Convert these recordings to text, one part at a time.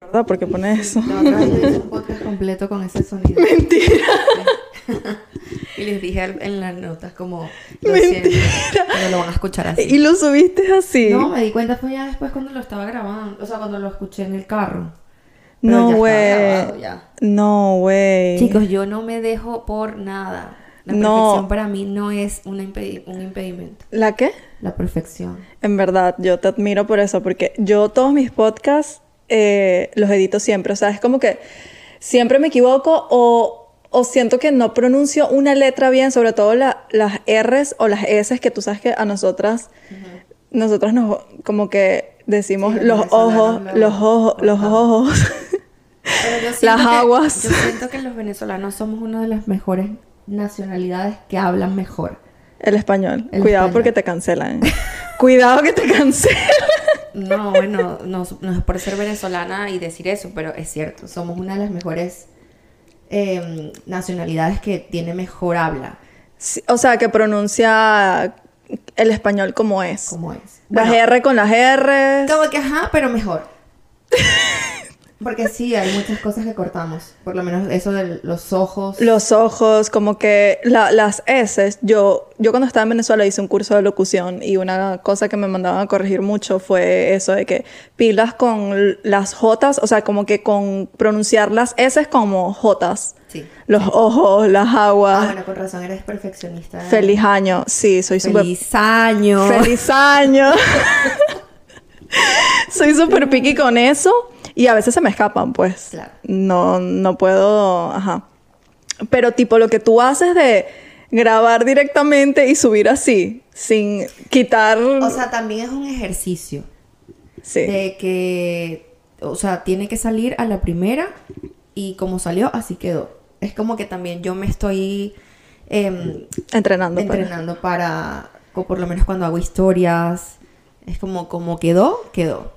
¿Verdad? Porque pone eso. La otra vez yo hice un podcast completo con ese sonido. Mentira. y les dije en las notas como, lo siento, pero lo van a escuchar así. Y lo subiste así. No, me di cuenta fue ya después cuando lo estaba grabando, o sea, cuando lo escuché en el carro. Pero No, güey. No, güey. Chicos, yo no me dejo por nada. La No. perfección para mí no es impedi- un impedimento. ¿La qué? La perfección. En verdad, yo te admiro por eso, porque yo todos mis podcasts eh, los edito siempre. O sea, es como que siempre me equivoco o, o siento que no pronuncio una letra bien, sobre todo la- las R's o las S, que tú sabes que a nosotras, nosotras nos como que decimos Sí, los ojos, lo los ojos, los ojos. Pero yo Las que- aguas. Yo siento que los venezolanos somos una de las mejores nacionalidades que hablan mejor. El español. El Cuidado español. porque te cancelan. Cuidado que te cancelan. No, bueno, no, no es por ser venezolana y decir eso, pero es cierto, somos una de las mejores eh, nacionalidades que tiene mejor habla, Sí, o sea, que pronuncia el español como es. como es. Las Bueno, R con las R. Como que ajá, pero mejor. Porque sí, hay muchas cosas que cortamos. Por lo menos eso de los ojos. Los ojos, como que la- las S. Yo, yo cuando estaba en Venezuela hice un curso de locución y una cosa que me mandaban a corregir mucho fue eso de que pilas con las J, o sea, como que con pronunciar las S como J. Sí. Los ojos, las Ah, aguas. bueno, con razón, eres perfeccionista. Feliz año. Sí, soy súper. Feliz año. ¡Feliz año! Soy súper picky con eso y a veces se me escapan, pues. Claro. No, no puedo, ajá. Pero tipo lo que tú haces de grabar directamente y subir así, sin quitar... O sea, también es un ejercicio. sí. De que, o sea, tiene que salir a la primera y como salió, así quedó. Es como que también yo me estoy em, Entrenando. para- entrenando para, o por lo menos cuando hago historias, es como, como quedó, quedó.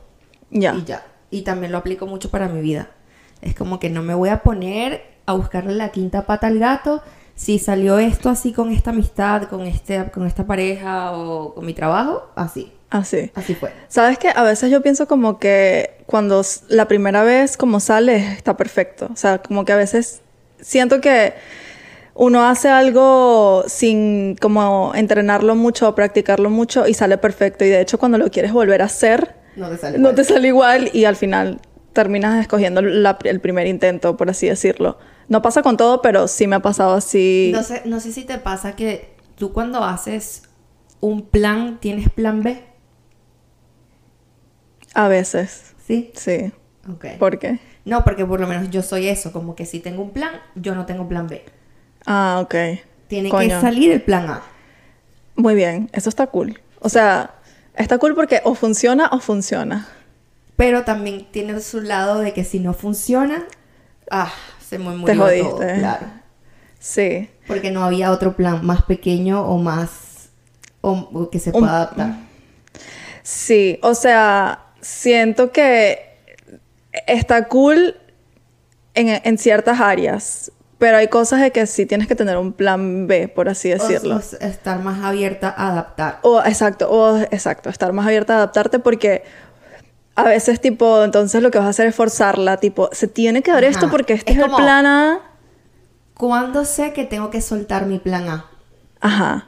Ya. Y ya. Y también lo aplico mucho para mi vida. Es como que no me voy a poner a buscarle la quinta pata al gato. Si salió esto así con esta amistad, con, este, con esta pareja o con mi trabajo, así. Así. Así fue. ¿Sabes qué? A veces yo pienso como que cuando la primera vez como sale está perfecto. O sea, como que a veces siento que uno hace algo sin como entrenarlo mucho o practicarlo mucho y sale perfecto. Y de hecho cuando lo quieres volver a hacer, No te sale no igual. te sale igual y al final terminas escogiendo la- el primer intento, por así decirlo. No pasa con todo, pero sí me ha pasado así. No sé, no sé si te pasa que tú cuando haces un plan, ¿tienes plan B? A veces, Sí. sí. Ok. ¿Por qué? No, porque por lo menos yo soy eso, como que si tengo un plan, yo no tengo plan B. Ah, ok. Tiene que salir el plan A. Muy bien, eso está cool. O sea, está cool porque o funciona o funciona. Pero también tiene su lado de que si no funciona, ah, se me murió todo, jodiste. claro. Sí. Porque no había otro plan más pequeño o más o, o que se pueda adaptar. Sí, o sea, siento que está cool en, en ciertas áreas, pero hay cosas de que sí tienes que tener un plan B, por así decirlo. O- o estar más abierta a adaptar. O, exacto, o exacto, estar más abierta a adaptarte porque a veces tipo, entonces lo que vas a hacer es forzarla, tipo, se tiene que dar Ajá. esto porque este Es es, como- el plan A. ¿Cuándo sé que tengo que soltar mi plan A? Ajá.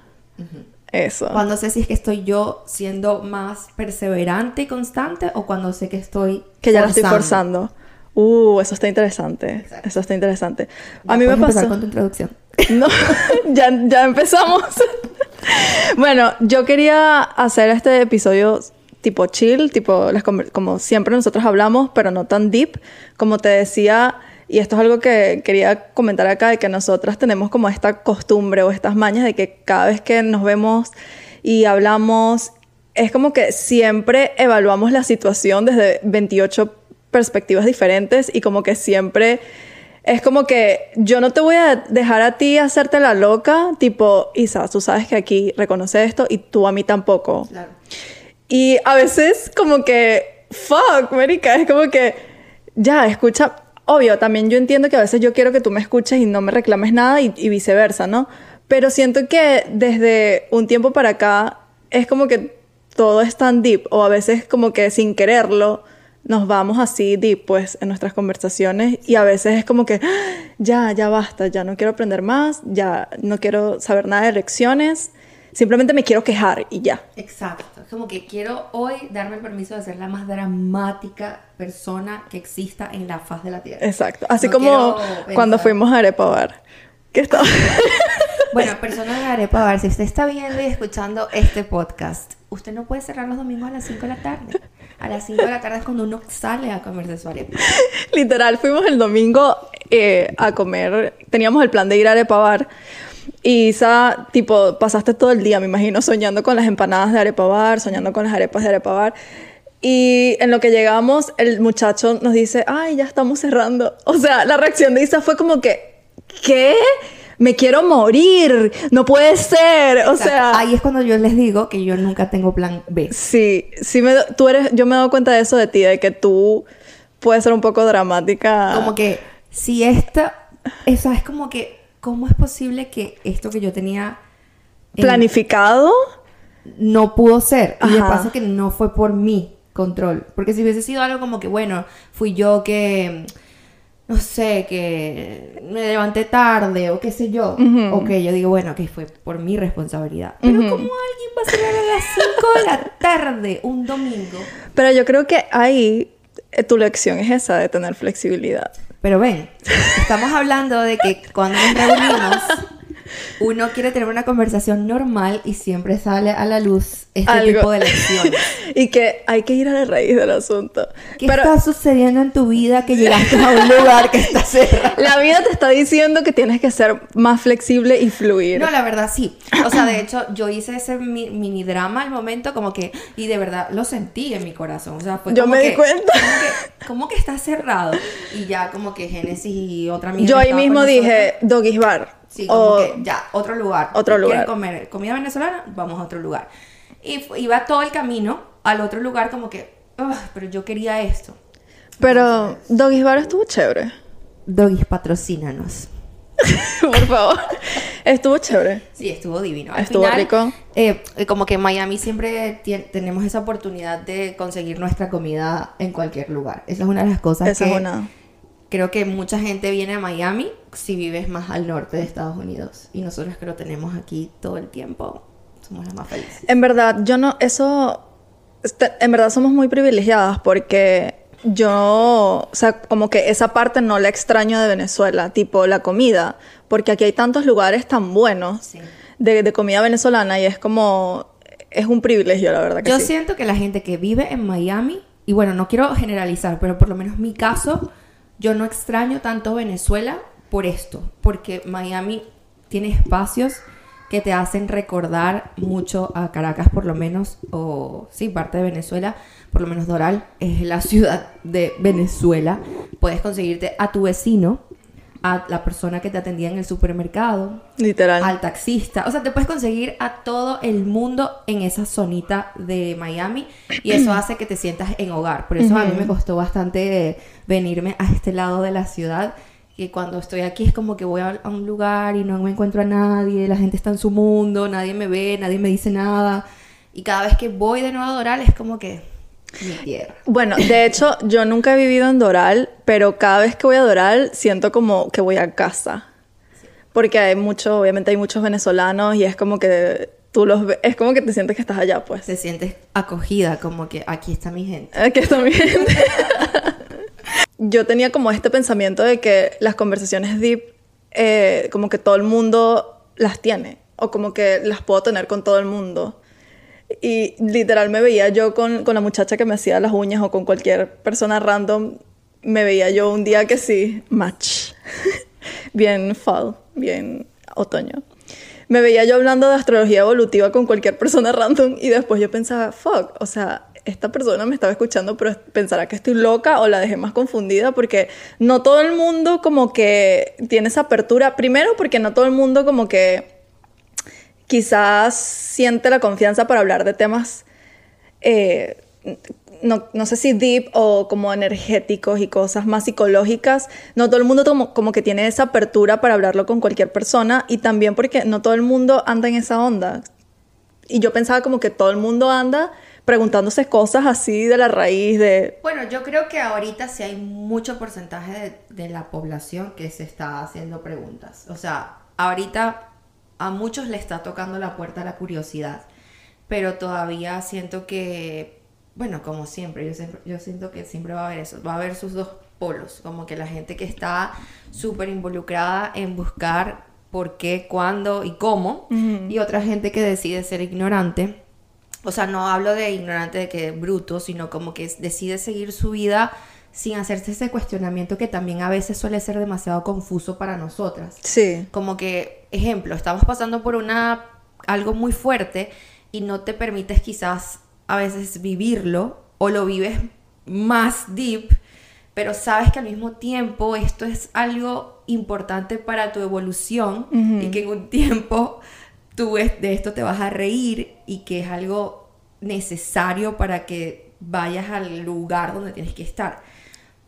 Eso. Cuando sé si es que estoy yo siendo más perseverante y constante o cuando sé que estoy Que ya la estoy forzando. Uh, eso está interesante. Exacto. Eso está interesante. Ya A mí me pasó. con tu introducción. No, ya, ya empezamos. bueno, yo quería hacer este episodio tipo chill, tipo las como siempre nosotros hablamos, pero no tan deep. Como te decía, y esto es algo que quería comentar acá, de que nosotras tenemos como esta costumbre o estas mañas de que cada vez que nos vemos y hablamos, es como que siempre evaluamos la situación desde 28 perspectivas diferentes y como que siempre es como que yo no te voy a dejar a ti hacerte la loca, tipo, Isa, tú sabes que aquí reconoce esto y tú a mí tampoco. Claro. Y a veces como que, fuck, marica, es como que, ya, escucha, obvio, también yo entiendo que a veces yo quiero que tú me escuches y no me reclames nada y, y viceversa, ¿no? Pero siento que desde un tiempo para acá es como que todo es tan deep o a veces como que sin quererlo nos vamos así deep pues en nuestras conversaciones y a veces es como que "Ah, ya, ya basta, ya no quiero aprender más, ya no quiero saber nada de lecciones, simplemente me quiero quejar y ya. Exacto. Es como que quiero hoy darme el permiso de ser la más dramática persona que exista en la faz de la tierra. Exacto. Así No como cuando fuimos a Arepa Bar. Que estaba... Bueno, personas de Arepa Bar, si usted está viendo y escuchando este podcast, usted no puede cerrar los domingos a las 5 de la tarde. A las 5 de la tarde es cuando uno sale a comerse su arepa. Literal, fuimos el domingo eh, a comer. Teníamos el plan de ir a Arepa Bar. Y Isa, tipo, pasaste todo el día, me imagino, soñando con las empanadas de Arepa Bar, soñando con las arepas de Arepa Bar. Y en lo que llegamos, el muchacho nos dice, ay, ya estamos cerrando. O sea, la reacción de Isa fue como que, ¿qué? Me quiero morir, no puede ser. O Exacto. sea, ahí es cuando yo les digo que yo nunca tengo plan B. Sí, sí me, tú eres, yo me he dado cuenta de eso de ti, de que tú puedes ser un poco dramática. Como que si esta, esa es como que, ¿cómo es posible que esto que yo tenía en- planificado. no pudo ser? Y de Ajá. paso que no fue por mi control. Porque si hubiese sido algo como que, bueno, fui yo que, no sé, que me levanté tarde o qué sé yo. Ok, yo digo, bueno, que fue por mi responsabilidad. Pero ¿cómo alguien va a cerrar a las 5 de la tarde un domingo? Pero yo creo que ahí eh, tu lección es esa de tener flexibilidad. Pero ven, estamos hablando de que cuando nos reunimos, uno quiere tener una conversación normal y siempre sale a la luz este Algo. tipo de lecciones. y que hay que ir a la raíz del asunto. ¿Qué Pero está sucediendo en tu vida que llegaste a un lugar que está cerrado? la vida te está diciendo que tienes que ser más flexible y fluir. No, la verdad sí. O sea, de hecho, yo hice ese mi- mini drama al momento como que, y de verdad lo sentí en mi corazón. O sea, fue Yo como me di que- cuenta. Como que, como que está cerrado. Y ya como que Génesis y otra amiga yo ahí mismo dije, Doggy's Bar. Sí, como o que ya, otro lugar. Otro ¿Quieren lugar. comer comida venezolana? Vamos a otro lugar. Y iba todo el camino al otro lugar como que, "Ugh, pero yo quería esto. Pero Doggy's Bar estuvo chévere. Doggies, patrocínanos. Por favor. estuvo chévere. Sí, estuvo divino. Al Estuvo final, rico. eh, como que en Miami siempre tenemos esa oportunidad de conseguir nuestra comida en cualquier lugar. Esa es una de las cosas Esa que es una. creo que mucha gente viene a Miami si vives más al norte de Estados Unidos. Y nosotros que lo tenemos aquí todo el tiempo, somos las más felices. En verdad, yo no, eso, este, en verdad somos muy privilegiadas porque yo, o sea, como que esa parte no la extraño de Venezuela, tipo la comida, porque aquí hay tantos lugares tan buenos Sí. de, de comida venezolana y es como, es un privilegio, la verdad que Yo sí. siento que la gente que vive en Miami, y bueno, no quiero generalizar, pero por lo menos mi caso, yo no extraño tanto Venezuela por esto, porque Miami tiene espacios que te hacen recordar mucho a Caracas por lo menos, o sí, parte de Venezuela, por lo menos Doral, es la ciudad de Venezuela. Puedes conseguirte a tu vecino, a la persona que te atendía en el supermercado, Literal. al taxista. O sea, te puedes conseguir a todo el mundo en esa zonita de Miami y eso hace que te sientas en hogar. Por eso a mí me costó bastante venirme a este lado de la ciudad. Que cuando estoy aquí es como que voy a, un lugar y no me encuentro a nadie, la gente está en su mundo, nadie me ve, nadie me dice nada. Y cada vez que voy de nuevo a Doral es como que mi tierra. Bueno, de hecho, yo nunca he vivido en Doral, pero cada vez que voy a Doral siento como que voy a casa. Porque hay mucho, obviamente hay muchos venezolanos y es como que tú los ves, es como que te sientes que estás allá, pues. Te sientes acogida, como que aquí está mi gente. Aquí está mi gente. Yo tenía como este pensamiento de que las conversaciones deep, eh, como que todo el mundo las tiene, o como que las puedo tener con todo el mundo. Y literal me veía yo con, con la muchacha que me hacía las uñas o con cualquier persona random, me veía yo un día que sí, match. bien fall, bien otoño. Me veía yo hablando de astrología evolutiva con cualquier persona random y después yo pensaba, fuck, o sea, esta persona me estaba escuchando, pero pensará que estoy loca o la dejé más confundida porque no todo el mundo como que tiene esa apertura. Primero porque no todo el mundo como que quizás siente la confianza para hablar de temas, eh, no, no sé si deep o como energéticos y cosas más psicológicas. No todo el mundo como, como que tiene esa apertura para hablarlo con cualquier persona y también porque no todo el mundo anda en esa onda. Y yo pensaba como que todo el mundo anda preguntándose cosas así de la raíz de... Bueno, yo creo que ahorita sí hay mucho porcentaje de, de la población que se está haciendo preguntas. O sea, ahorita a muchos le está tocando la puerta la curiosidad, pero todavía siento que, bueno, como siempre, yo, siempre, yo siento que siempre va a haber eso, va a haber sus dos polos, como que la gente que está súper involucrada en buscar por qué, cuándo y cómo, y otra gente que decide ser ignorante. O sea, no hablo de ignorante de que bruto, sino como que decide seguir su vida sin hacerse ese cuestionamiento que también a veces suele ser demasiado confuso para nosotras. Sí. Como que, ejemplo, estamos pasando por una algo muy fuerte y no te permites quizás a veces vivirlo o lo vives más deep, pero sabes que al mismo tiempo esto es algo importante para tu evolución y que en un tiempo tú de esto te vas a reír y que es algo necesario para que vayas al lugar donde tienes que estar.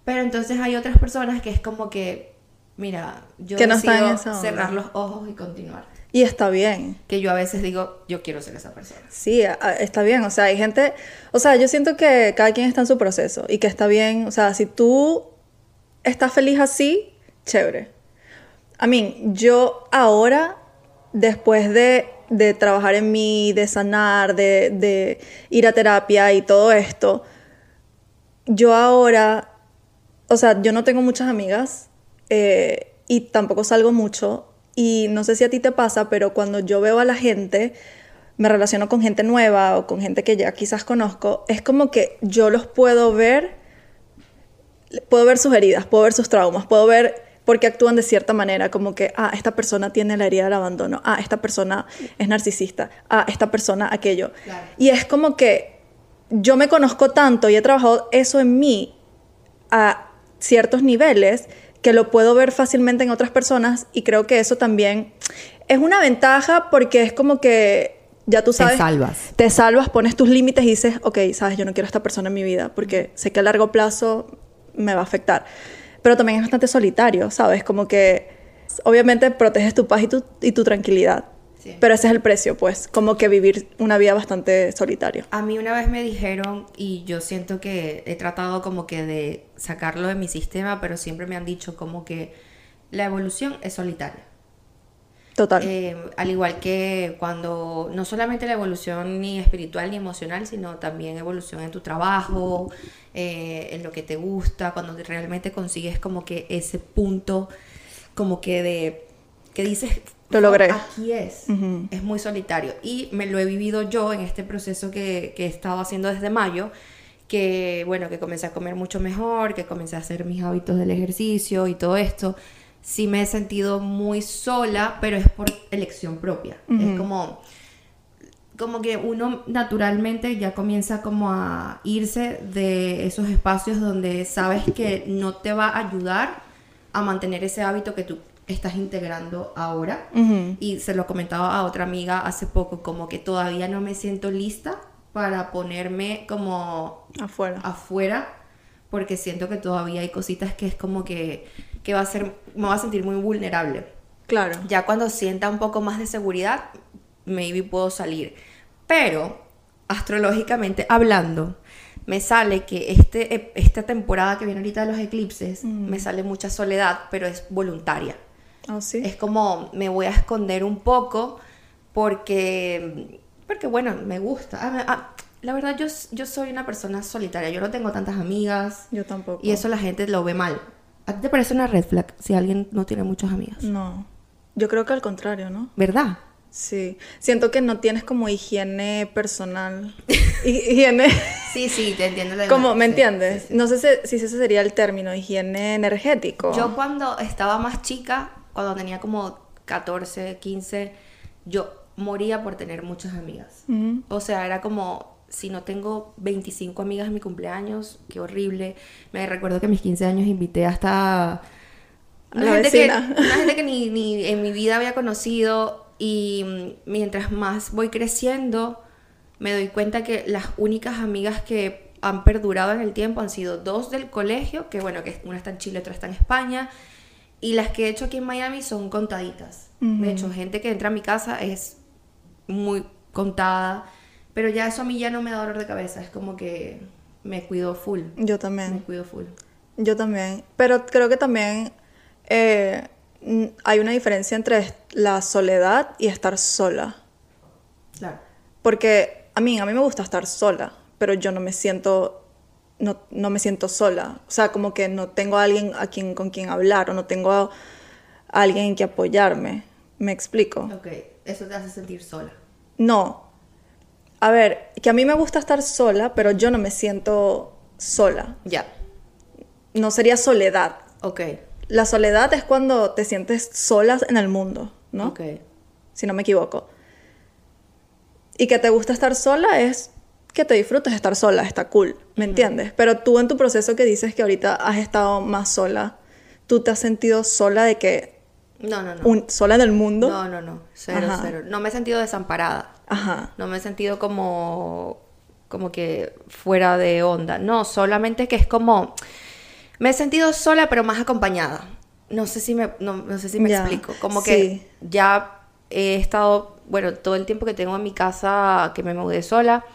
Pero entonces hay otras personas que es como que, mira, yo Que no decido cerrar los ojos y continuar. Y está bien. Que yo a veces digo, yo quiero ser esa persona. Sí, está bien. O sea, hay gente. O sea, yo siento que cada quien está en su proceso y que está bien. O sea, si tú estás feliz así, chévere. A mí, yo ahora, después de, de trabajar en mí, de sanar, de, de ir a terapia y todo esto, yo ahora. O sea, yo no tengo muchas amigas eh, y tampoco salgo mucho. Y no sé si a ti te pasa, pero cuando yo veo a la gente, me relaciono con gente nueva o con gente que ya quizás conozco, es como que yo los puedo ver, puedo ver sus heridas, puedo ver sus traumas, puedo ver por qué actúan de cierta manera, como que, ah, esta persona tiene la herida del abandono, ah, esta persona es narcisista, ah, esta persona aquello. Claro. Y es como que yo me conozco tanto y he trabajado eso en mí a ciertos niveles que lo puedo ver fácilmente en otras personas y creo que eso también es una ventaja porque es como que ya tú sabes, salvas. te salvas, pones tus límites y dices, ok, sabes, yo no quiero a esta persona en mi vida porque sé que a largo plazo me va a afectar. Pero también es bastante solitario, ¿sabes? Como que obviamente proteges tu paz y tu, y tu tranquilidad. Sí. Pero ese es el precio, pues, como que vivir una vida bastante solitaria. A mí una vez me dijeron, y yo siento que he tratado como que de sacarlo de mi sistema, pero siempre me han dicho como que la evolución es solitaria. Total. Eh, al igual que cuando no solamente la evolución ni espiritual ni emocional, sino también evolución en tu trabajo, eh, en lo que te gusta, cuando te- realmente consigues como que ese punto, como que de que dices, Lo logré. Aquí es, es muy solitario. Y me lo he vivido yo en este proceso que, que he estado haciendo desde mayo, que bueno, que comencé a comer mucho mejor, que comencé a hacer mis hábitos del ejercicio y todo esto. Sí me he sentido muy sola, pero es por elección propia. Es como, como que uno naturalmente ya comienza como a irse de esos espacios donde sabes que no te va a ayudar a mantener ese hábito que tú estás integrando ahora. Y se lo comentaba a otra amiga hace poco, como que todavía no me siento lista para ponerme como Afuera. afuera, porque siento que todavía hay cositas que es como que, que va a ser, me va a sentir muy vulnerable. Claro. Ya cuando sienta un poco más de seguridad, maybe puedo salir. Pero, astrológicamente hablando, me sale que este, esta temporada que viene ahorita de los eclipses, me sale mucha soledad, pero es voluntaria. ¿Ah, sí? Es como me voy a esconder un poco porque, porque bueno, me gusta. Ah, ah, la verdad, yo, yo soy una persona solitaria. Yo no tengo tantas amigas. Yo tampoco. Y eso la gente lo ve mal. ¿A ti te parece una red flag si alguien no tiene muchas amigas? No. Yo creo que al contrario, ¿no? ¿Verdad? Sí. Siento que no tienes como higiene personal. Hi- higiene. Sí, sí, te entiendo. la- como, ¿me sí, entiendes? sí, sí. No sé si, si ese sería el término, higiene energético. Yo cuando estaba más chica, cuando tenía como 14, 15, yo moría por tener muchas amigas. O sea, era como, si no tengo 25 amigas en mi cumpleaños, qué horrible. Me recuerdo que a mis 15 años invité hasta... A la gente que, una gente que ni, ni en mi vida había conocido y mm, mientras más voy creciendo, me doy cuenta que las únicas amigas que han perdurado en el tiempo han sido dos del colegio, que bueno, que una está en Chile, otra está en España, y las que he hecho aquí en Miami son contaditas. Ujú. De hecho, gente que entra a mi casa es muy contada Pero ya eso a mí ya no me da dolor de cabeza, es como que me cuido full. Yo Me también. cuido full. Yo también. Pero creo que también eh, hay una diferencia entre la soledad y estar sola. Claro. Porque a mí, a mí me gusta estar sola, pero yo no me siento, no, no me siento sola. O sea, como que no tengo a alguien a quien, con quien hablar o no tengo a, alguien en que apoyarme. ¿Me explico? Ok, eso te hace sentir sola. No. A ver, que a mí me gusta estar sola, pero yo no me siento sola. Ya. No sería soledad. Ok. La soledad es cuando te sientes sola en el mundo, ¿no? Ok. Si no me equivoco. Y que te gusta estar sola es que te disfrutes estar sola, está cool, ¿me entiendes? Pero tú en tu proceso que dices que ahorita has estado más sola, ¿tú te has sentido sola de que No, no, no. un- sola en el mundo? No, no, no. Cero, Ajá. cero. No me he sentido desamparada. Ajá. No me he sentido como, como que fuera de onda. No, solamente que es como... Me he sentido sola, pero más acompañada. No sé si me, no, no sé si me Ya, explico. Como que ya he estado, bueno, todo el tiempo que tengo en mi casa, que me mudé sola,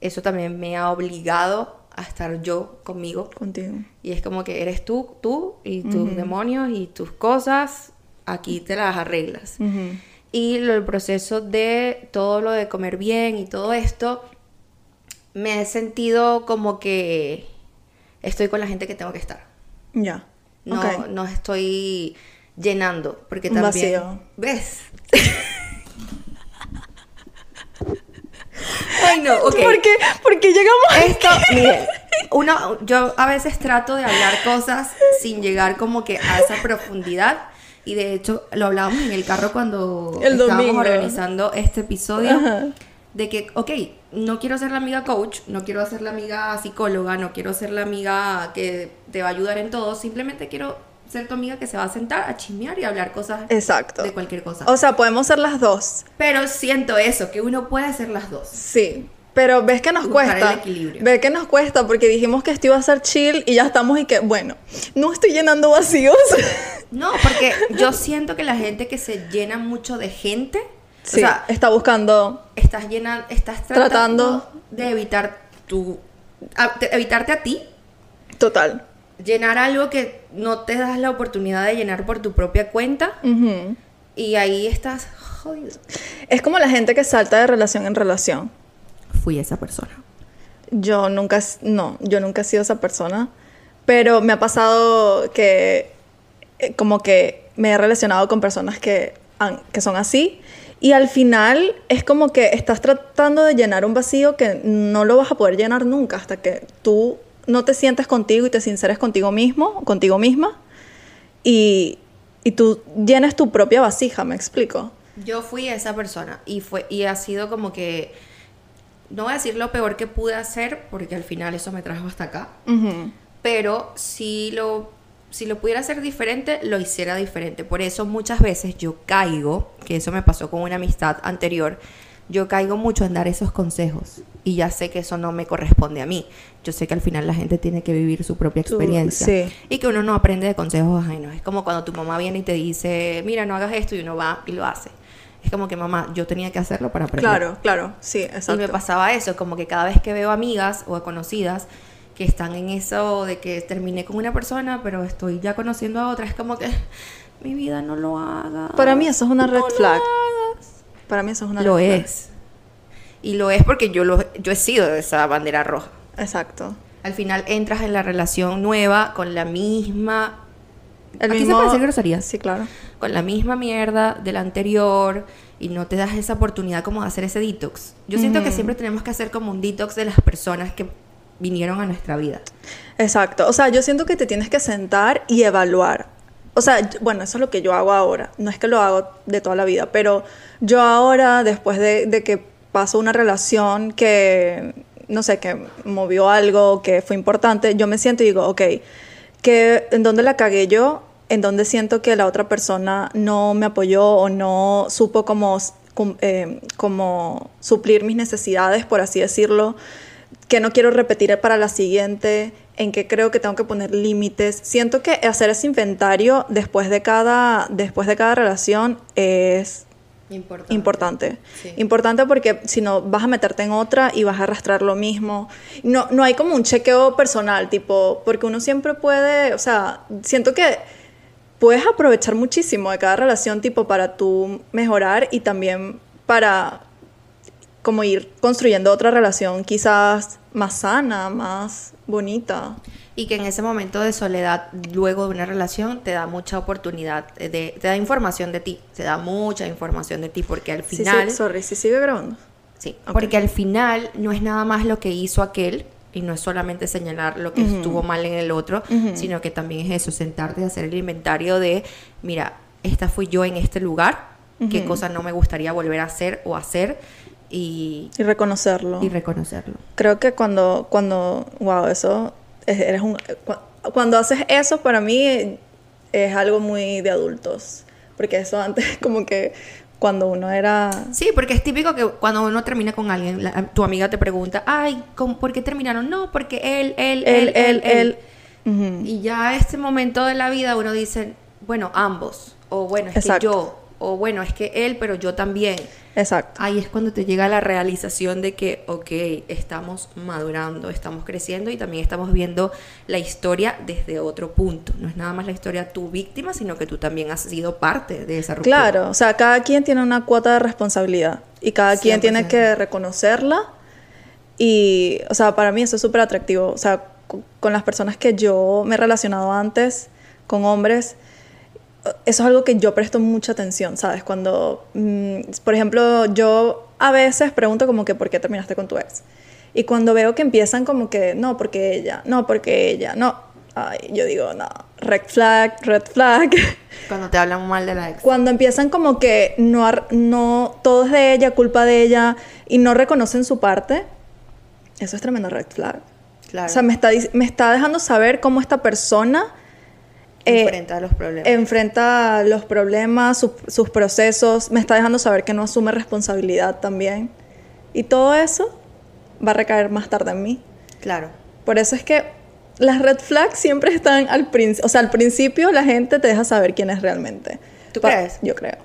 eso también me ha obligado a estar yo conmigo. Contigo. Y es como que eres tú, tú y tus demonios y tus cosas, aquí te las arreglas. Ujú. Y lo- el proceso de todo lo de comer bien y todo esto, me he sentido como que estoy con la gente que tengo que estar. Ya. No, Ok. no estoy llenando, porque también... vacío. ¿Ves? Ay, no, ok. ¿Por qué? ¿Por qué llegamos a Esto, mire, uno, yo a veces trato de hablar cosas sin llegar como que a esa profundidad. Y de hecho, lo hablábamos en el carro cuando El estábamos domingo. organizando este episodio. Ajá. De que, ok, no quiero ser la amiga coach, no quiero ser la amiga psicóloga, no quiero ser la amiga que te va a ayudar en todo. Simplemente quiero ser tu amiga que se va a sentar a chismear y a hablar cosas Exacto. de cualquier cosa. O sea, podemos ser las dos. Pero siento eso, que uno puede ser las dos. Sí. Pero ves que nos Buscar cuesta. el equilibrio. Ves que nos cuesta porque dijimos que esto iba a ser chill y ya estamos y que, bueno, no estoy llenando vacíos. No, porque yo siento que la gente que se llena mucho de gente, sí, o sea, está buscando. estás llena, estás tratando, Tratando. de evitar tu a- de- evitarte a ti, Total. llenar algo que no te das la oportunidad de llenar por tu propia cuenta Ujú. y ahí estás jodido. Es como la gente que salta de relación en relación. Fui esa persona. Yo nunca, no, yo nunca he sido esa persona, pero me ha pasado que eh, como que me he relacionado con personas que, han- que son así y al final es como que estás tratando de llenar un vacío que no lo vas a poder llenar nunca hasta que tú no te sientes contigo y te sinceres contigo mismo, contigo misma y, y tú llenes tu propia vasija, ¿me explico? Yo fui esa persona y fue y ha sido como que no voy a decir lo peor que pude hacer porque al final eso me trajo hasta acá. Pero si lo, si lo pudiera hacer diferente, lo hiciera diferente. Por eso muchas veces yo caigo, que eso me pasó con una amistad anterior, yo caigo mucho en dar esos consejos y ya sé que eso no me corresponde a mí. Yo sé que al final la gente tiene que vivir su propia experiencia sí. y que uno no aprende de consejos ajenos. Es como cuando tu mamá viene y te dice, mira, no hagas esto y uno va y lo hace. Es como que mamá, yo tenía que hacerlo para aprender. Claro, claro, sí, exacto. Y me pasaba eso, como que cada vez que veo amigas o conocidas que están en eso de que terminé con una persona, pero estoy ya conociendo a otra, es como que mi vida no lo haga. Para mí eso es una red No lo flag. Para mí eso es una Lo red flag. es. Y lo es porque yo, lo, yo he sido de esa bandera roja. Exacto. Al final entras en la relación nueva con la misma... El Aquí se mismo- puede decir groserías. Sí, claro. con la misma mierda del anterior y no te das esa oportunidad como de hacer ese detox. Yo siento que siempre tenemos que hacer como un detox de las personas que vinieron a nuestra vida. Exacto. O sea, yo siento que te tienes que sentar y evaluar. O sea, bueno, eso es lo que yo hago ahora. No es que lo hago de toda la vida, pero yo ahora, después de, de que paso una relación que, no sé, que movió algo, que fue importante, yo me siento y digo, ok, que, ¿en dónde la cagué yo? ¿En dónde siento que la otra persona no me apoyó o no supo cómo, eh, cómo suplir mis necesidades, por así decirlo? que no quiero repetir para la siguiente, en que creo que tengo que poner límites. Siento que hacer ese inventario después de cada, después de cada relación es Importante. importante. Sí. Importante porque si no vas a meterte en otra y vas a arrastrar lo mismo. No, no hay como un chequeo personal, tipo, porque uno siempre puede, o sea, siento que puedes aprovechar muchísimo de cada relación, tipo, para tú mejorar y también para como ir construyendo otra relación quizás más sana, más bonita. Y que en ese momento de soledad, luego de una relación, te da mucha oportunidad, de, te da información de ti, te da mucha información de ti, porque al Sí, final... sí, sorry, sí sigue grabando. Sí, Ok. porque al final no es nada más lo que hizo aquel y no es solamente señalar lo que estuvo mal en el otro, sino que también es eso, sentarte y hacer el inventario de, mira, esta fui yo en este lugar, qué cosa no me gustaría volver a hacer o hacer y, Y reconocerlo. y reconocerlo. Creo que cuando, cuando, wow, eso, es- eres un, cu- cuando haces eso para mí es algo muy de adultos, porque eso antes como que cuando uno era, Sí, porque es típico que cuando uno termina con alguien, la- tu amiga te pregunta, ay, ¿cómo- ¿por qué terminaron? No, porque él, él, él, él, él. Y ya a este momento de la vida uno dice, bueno, ambos, o bueno, es Exacto. que yo, o bueno, es que él, pero yo también. exacto, Ahí es cuando te llega la realización de que, ok, estamos madurando, estamos creciendo y también estamos viendo la historia desde otro punto. No es nada más la historia tu víctima, sino que tú también has sido parte de esa ruptura. claro, o sea, cada quien tiene una cuota de responsabilidad y cada quien tiene 100%. que reconocerla y, o sea, para mí eso es súper atractivo, o sea, co- con las personas que yo me he relacionado antes, con hombres, eso es algo que yo presto mucha atención, ¿sabes? Cuando, mm, por ejemplo, yo a veces pregunto como que ¿por qué terminaste con tu ex? Y cuando veo que empiezan como que no, porque ella, no, porque ella, no, ay, yo digo, no, red flag, red flag. Cuando te hablan mal de la ex. Cuando empiezan como que no, no, todo es de ella, culpa de ella, y no reconocen su parte, eso es tremendo red flag. Claro. O sea, me está, me está dejando saber cómo esta persona eh, enfrenta los problemas. enfrenta los problemas, sus- sus procesos, me está dejando saber que no asume responsabilidad también. Y todo eso va a recaer más tarde en mí. claro. Por eso es que las red flags siempre están al principio. O sea, al principio la gente te deja saber quién es realmente. ¿Tú Pa- crees? Yo creo.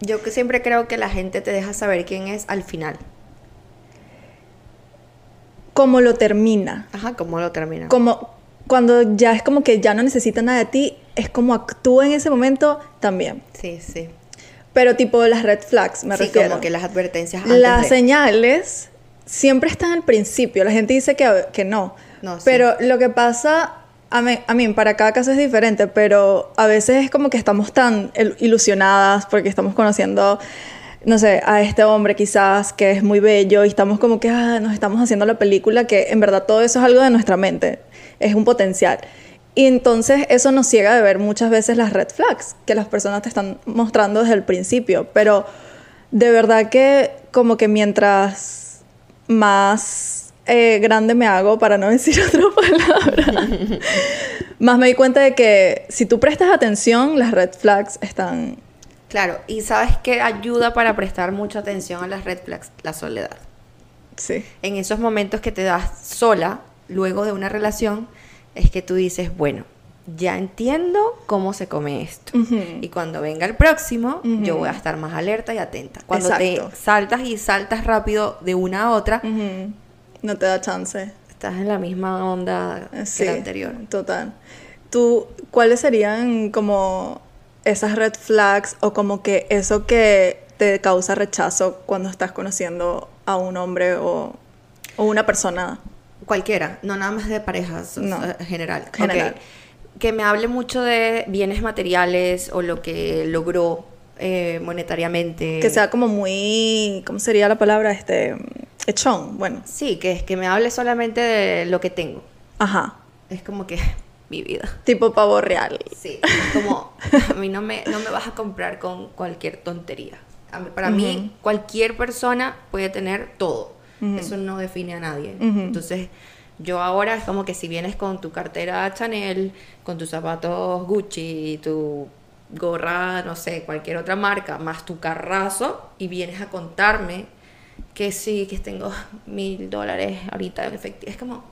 Yo que siempre creo que la gente te deja saber quién es al final. Cómo lo termina. Ajá, ¿cómo lo termina? Como cuando ya es como que ya no necesita nada de ti, es como actúa en ese momento también. Sí, sí. Pero tipo las red flags, me sí, refiero. como que las advertencias antes Las de- señales siempre están al principio. La gente dice que, que no. No, sí. Pero lo que pasa, a mí, a mí, para cada caso es diferente, pero a veces es como que estamos tan il- ilusionadas porque estamos conociendo, no sé, a este hombre quizás que es muy bello y estamos como que ah, nos estamos haciendo la película, que en verdad todo eso es algo de nuestra mente, es un potencial. Y entonces eso nos ciega de ver muchas veces las red flags que las personas te están mostrando desde el principio. Pero de verdad que como que mientras más eh, grande me hago, para no decir otra palabra, más me di cuenta de que si tú prestas atención, las red flags están... Claro, y ¿sabes qué ayuda para prestar mucha atención a las red flags? La soledad. Sí. En esos momentos que te das sola, luego de una relación, es que tú dices, bueno, ya entiendo cómo se come esto. Y cuando venga el próximo, yo voy a estar más alerta y atenta. Cuando Exacto. te saltas y saltas rápido de una a otra. No te da chance. estás en la misma onda Eh, que la anterior. Total. ¿Tú, cuáles serían como esas red flags o como que eso que te causa rechazo cuando estás conociendo a un hombre o, o una persona? Cualquiera, no nada más de parejas, No. general. General. Ok. Que me hable mucho de bienes materiales o lo que logró eh, monetariamente. Que sea como muy, ¿cómo sería la palabra? Este, echón, bueno. Sí, que es que me hable solamente de lo que tengo. Ajá. Es como que mi vida. Tipo pavo real. Sí, como a mí no me, no me vas a comprar con cualquier tontería. A mí- para mí, cualquier persona puede tener todo. Eso no define a nadie. Entonces, yo ahora es como que si vienes con tu cartera Chanel, con tus zapatos Gucci, tu gorra, no sé, cualquier otra marca, más tu carrazo, y vienes a contarme que sí, que tengo mil dólares ahorita en efectivo. Es como,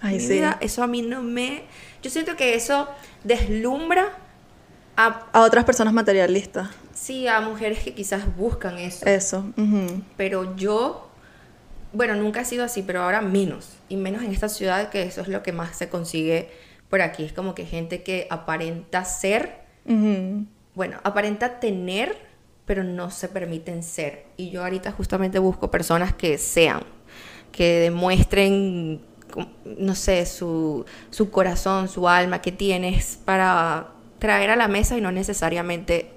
Ay, sí. vida, eso a mí no me... Yo siento que eso deslumbra A, A otras personas materialistas. sí, a mujeres que quizás buscan eso. Eso. Pero yo, bueno, nunca he sido así, pero ahora menos. Y menos en esta ciudad, que eso es lo que más se consigue por aquí. Es como que gente que aparenta ser, bueno, aparenta tener, pero no se permiten ser. Y yo ahorita justamente busco personas que sean, que demuestren, no sé, su, su corazón, su alma, que tienes para traer a la mesa y no necesariamente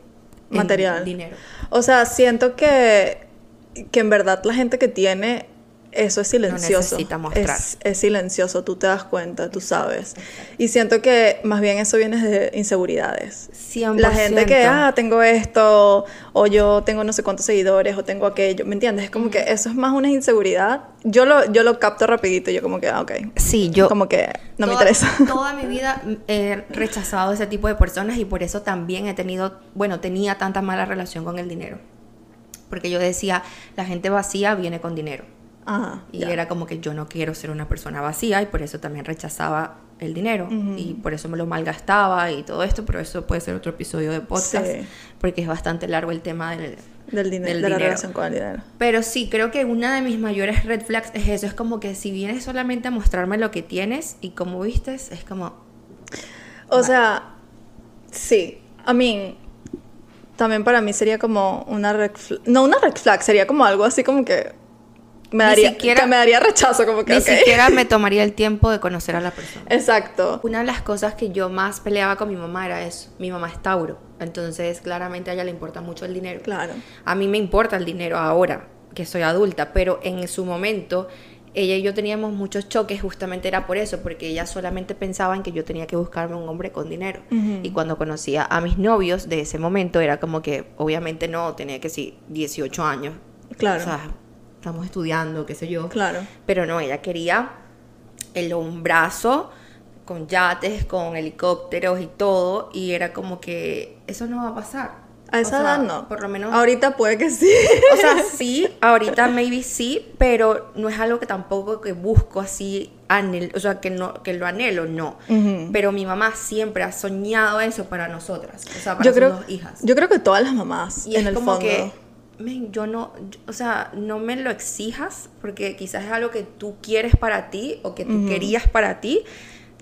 en Material. dinero. O sea, siento que, que en verdad la gente que tiene eso es silencioso. necesita mostrar. Es, es silencioso, tú te das cuenta, tú sabes. Y siento que más bien eso viene de inseguridades. 100%. La gente que, ah, tengo esto, o yo tengo no sé cuántos seguidores, o tengo aquello, ¿me entiendes? Es como que eso es más una inseguridad. Yo lo, yo lo capto rapidito, yo como que, ah, ok. Sí, yo... Como que no me interesa. Toda mi vida he rechazado ese tipo de personas y por eso también he tenido, bueno, tenía tanta mala relación con el dinero. Porque yo decía, la gente vacía viene con dinero. Ajá, Y era como que yo no quiero ser una persona vacía y por eso también rechazaba el dinero. Y por eso me lo malgastaba y todo esto, pero eso puede ser otro episodio de podcast. Sí. Porque es bastante largo el tema del, del dinero, del de la dinero. relación con el dinero. Pero sí, creo que una de mis mayores red flags es eso. Es como que si vienes solamente a mostrarme lo que tienes y cómo vistes, es como... O sea, sí. I mean, también para mí sería como una red flag. No, una red flag, sería como algo así como que me Ni daría, siquiera- que me daría rechazo, como que Ni siquiera me tomaría el tiempo de conocer a la persona. Exacto. Una de las cosas que yo más peleaba con mi mamá era eso. Mi mamá es Tauro. Entonces, claramente a ella le importa mucho el dinero. Claro. A mí me importa el dinero ahora, que soy adulta, pero en su momento ella y yo teníamos muchos choques, justamente era por eso, porque ella solamente pensaba en que yo tenía que buscarme un hombre con dinero. Y cuando conocía a mis novios de ese momento, era como que, obviamente no, tenía que sí, 18 años. Claro. O sea, estamos estudiando, qué sé yo. Claro. Pero no, ella quería el hombrazo con yates, con helicópteros y todo, y era como que eso no va a pasar. A esa O sea, edad no. Por lo menos. Ahorita puede que sí. O sea, sí, ahorita maybe sí, pero no es algo que tampoco que busco así, anhel- o sea, que, no, que lo anhelo, no. Pero mi mamá siempre ha soñado eso para nosotras, o sea, para yo sus creo, dos hijas. yo creo que todas las mamás Y en es el como fondo. que, men, yo no, yo- o sea, no me lo exijas porque quizás es algo que tú quieres para ti o que tú querías para ti,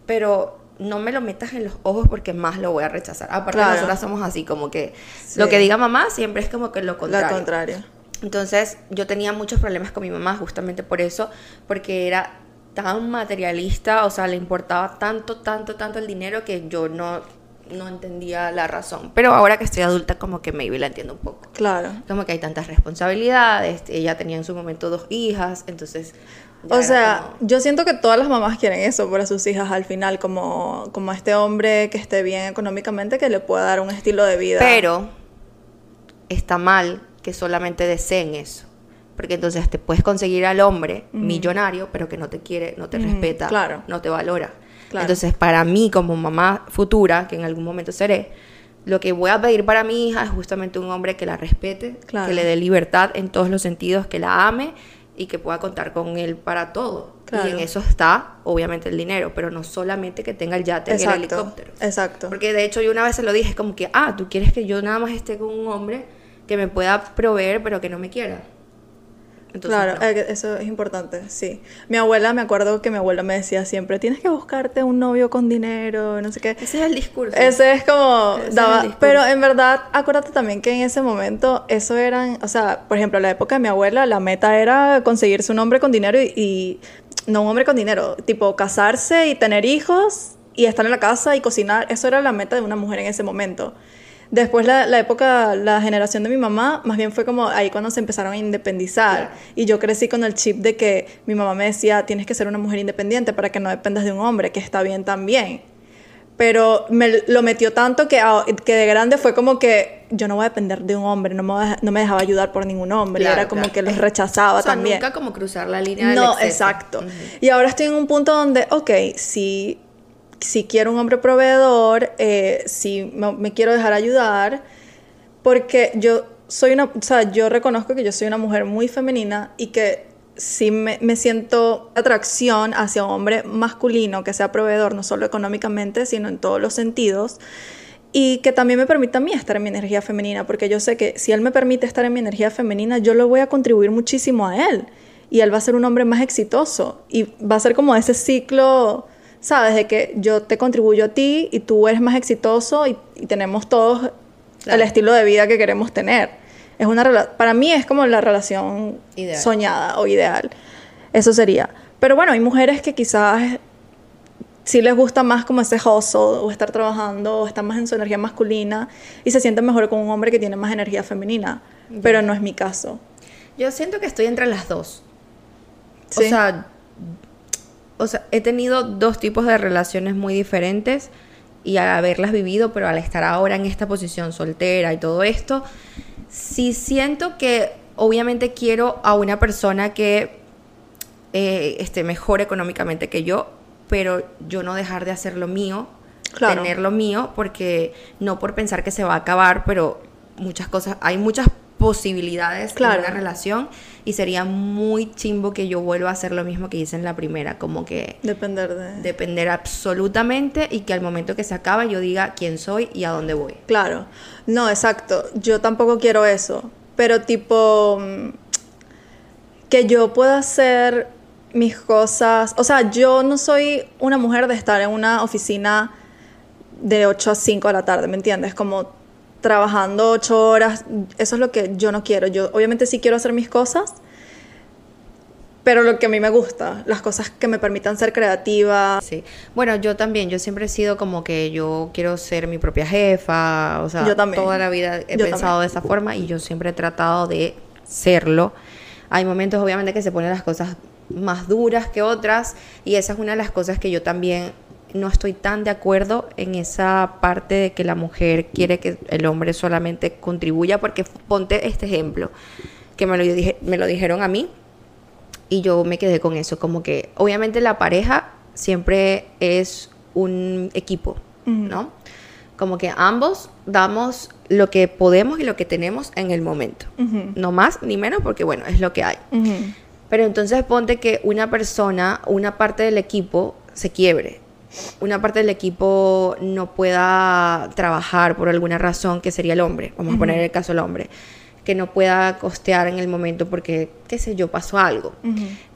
pero no me lo metas en los ojos porque más lo voy a rechazar. Aparte, Claro. nosotras somos así como que Sí. lo que diga mamá siempre es como que lo contrario. La contraria. Entonces yo tenía muchos problemas con mi mamá justamente por eso, porque era tan materialista, o sea, le importaba tanto, tanto, tanto el dinero que yo no, no entendía la razón. Pero ahora que estoy adulta como que maybe la entiendo un poco. Claro. Como que hay tantas responsabilidades, ella tenía en su momento dos hijas, entonces... O sea, como- yo siento que todas las mamás quieren eso para sus hijas al final, como, como este hombre que esté bien económicamente, que le pueda dar un estilo de vida. Pero está mal que solamente deseen eso. Porque entonces te puedes conseguir al hombre millonario, pero que no te quiere, no te respeta, claro. no te valora. Claro. Entonces, para mí, como mamá futura, que en algún momento seré, lo que voy a pedir para mi hija es justamente un hombre que la respete, Claro. que le dé libertad en todos los sentidos, que la ame y que pueda contar con él para todo. Claro. Y en eso está, obviamente, el dinero, pero no solamente que tenga el yate y el exacto. helicóptero. Exacto. Porque de hecho yo una vez se lo dije, es como que, ah, tú quieres que yo nada más esté con un hombre que me pueda proveer, pero que no me quiera. Entonces, claro, no. eh, eso es importante, sí. Mi abuela, me acuerdo que mi abuela me decía siempre, tienes que buscarte un novio con dinero, no sé qué. ese es el discurso. Ese es como Ese es daba- discurso. pero en verdad acuérdate también que en ese momento eso eran, o sea, por ejemplo, en la época de mi abuela la meta era conseguirse un hombre con dinero y, y- no un hombre con dinero, tipo casarse y tener hijos y estar en la casa y cocinar, eso era la meta de una mujer en ese momento. Después la, la época, la generación de mi mamá, más bien fue como ahí cuando se empezaron a independizar. Y yo crecí con el chip de que mi mamá me decía, tienes que ser una mujer independiente para que no dependas de un hombre, que está bien también pero me lo metió tanto que, que de grande fue como que yo no voy a depender de un hombre, no me, no me dejaba ayudar por ningún hombre, Claro, era como claro. que los rechazaba o sea, también. nunca como cruzar la línea No, exacto. Y ahora estoy en un punto donde, ok, si, si quiero un hombre proveedor, eh, si me, quiero dejar ayudar, porque yo soy una, o sea, yo reconozco que yo soy una mujer muy femenina y que sí me, me siento atracción hacia un hombre masculino que sea proveedor, no solo económicamente, sino en todos los sentidos. y que también me permita a mí estar en mi energía femenina, porque yo sé que si él me permite estar en mi energía femenina, yo lo voy a contribuir muchísimo a él y él va a ser un hombre más exitoso y va a ser como ese ciclo, ¿sabes? De que yo te contribuyo a ti y tú eres más exitoso y, y tenemos todos el estilo de vida que queremos tener. Es una para mí es como la relación Ideal. soñada o ideal. Eso sería. Pero bueno, hay mujeres que quizás sí les gusta más como ese hustle o estar trabajando o estar más en su energía masculina y se sienten mejor con un hombre que tiene más energía femenina. Pero no es mi caso. Yo siento que estoy entre las dos. Sí. O sea, o sea, he tenido dos tipos de relaciones muy diferentes y al haberlas vivido, pero al estar ahora en esta posición soltera y todo esto, sí siento que obviamente quiero a una persona que eh, esté mejor económicamente que yo, pero yo no dejar de hacer lo mío, Claro. tener lo mío, porque no por pensar que se va a acabar, pero muchas cosas, hay muchas posibilidades Claro. en una relación y sería muy chimbo que yo vuelva a hacer lo mismo que hice en la primera, como que Depender de... depender absolutamente y que al momento que se acaba yo diga quién soy y a dónde voy. Claro. No, exacto. Yo tampoco quiero eso. Pero tipo... mm, Que yo pueda hacer mis cosas... O sea, yo no soy una mujer de estar en una oficina de 8 a 5 de la tarde, ¿me entiendes? Como trabajando 8 horas. Eso es lo que yo no quiero. Yo obviamente sí quiero hacer mis cosas. Pero lo que a mí me gusta, las cosas que me permitan ser creativa. Sí. Bueno, yo también, yo siempre he sido como que yo quiero ser mi propia jefa, o sea, Yo también. toda la vida he Yo pensado también. de esa forma y yo siempre he tratado de serlo. Hay momentos obviamente que se ponen las cosas más duras que otras y esa es una de las cosas que yo también no estoy tan de acuerdo en esa parte de que la mujer quiere que el hombre solamente contribuya porque ponte este ejemplo que me lo, dije, me lo dijeron a mí y yo me quedé con eso, como que obviamente la pareja siempre es un equipo, ¿no? Como que ambos damos lo que podemos y lo que tenemos en el momento. No más ni menos porque bueno, es lo que hay. Pero entonces ponte que una persona, una parte del equipo se quiebre. Una parte del equipo no pueda trabajar por alguna razón, que sería el hombre. Vamos a poner el caso del hombre. Que no pueda costear en el momento porque, qué sé yo, pasó algo.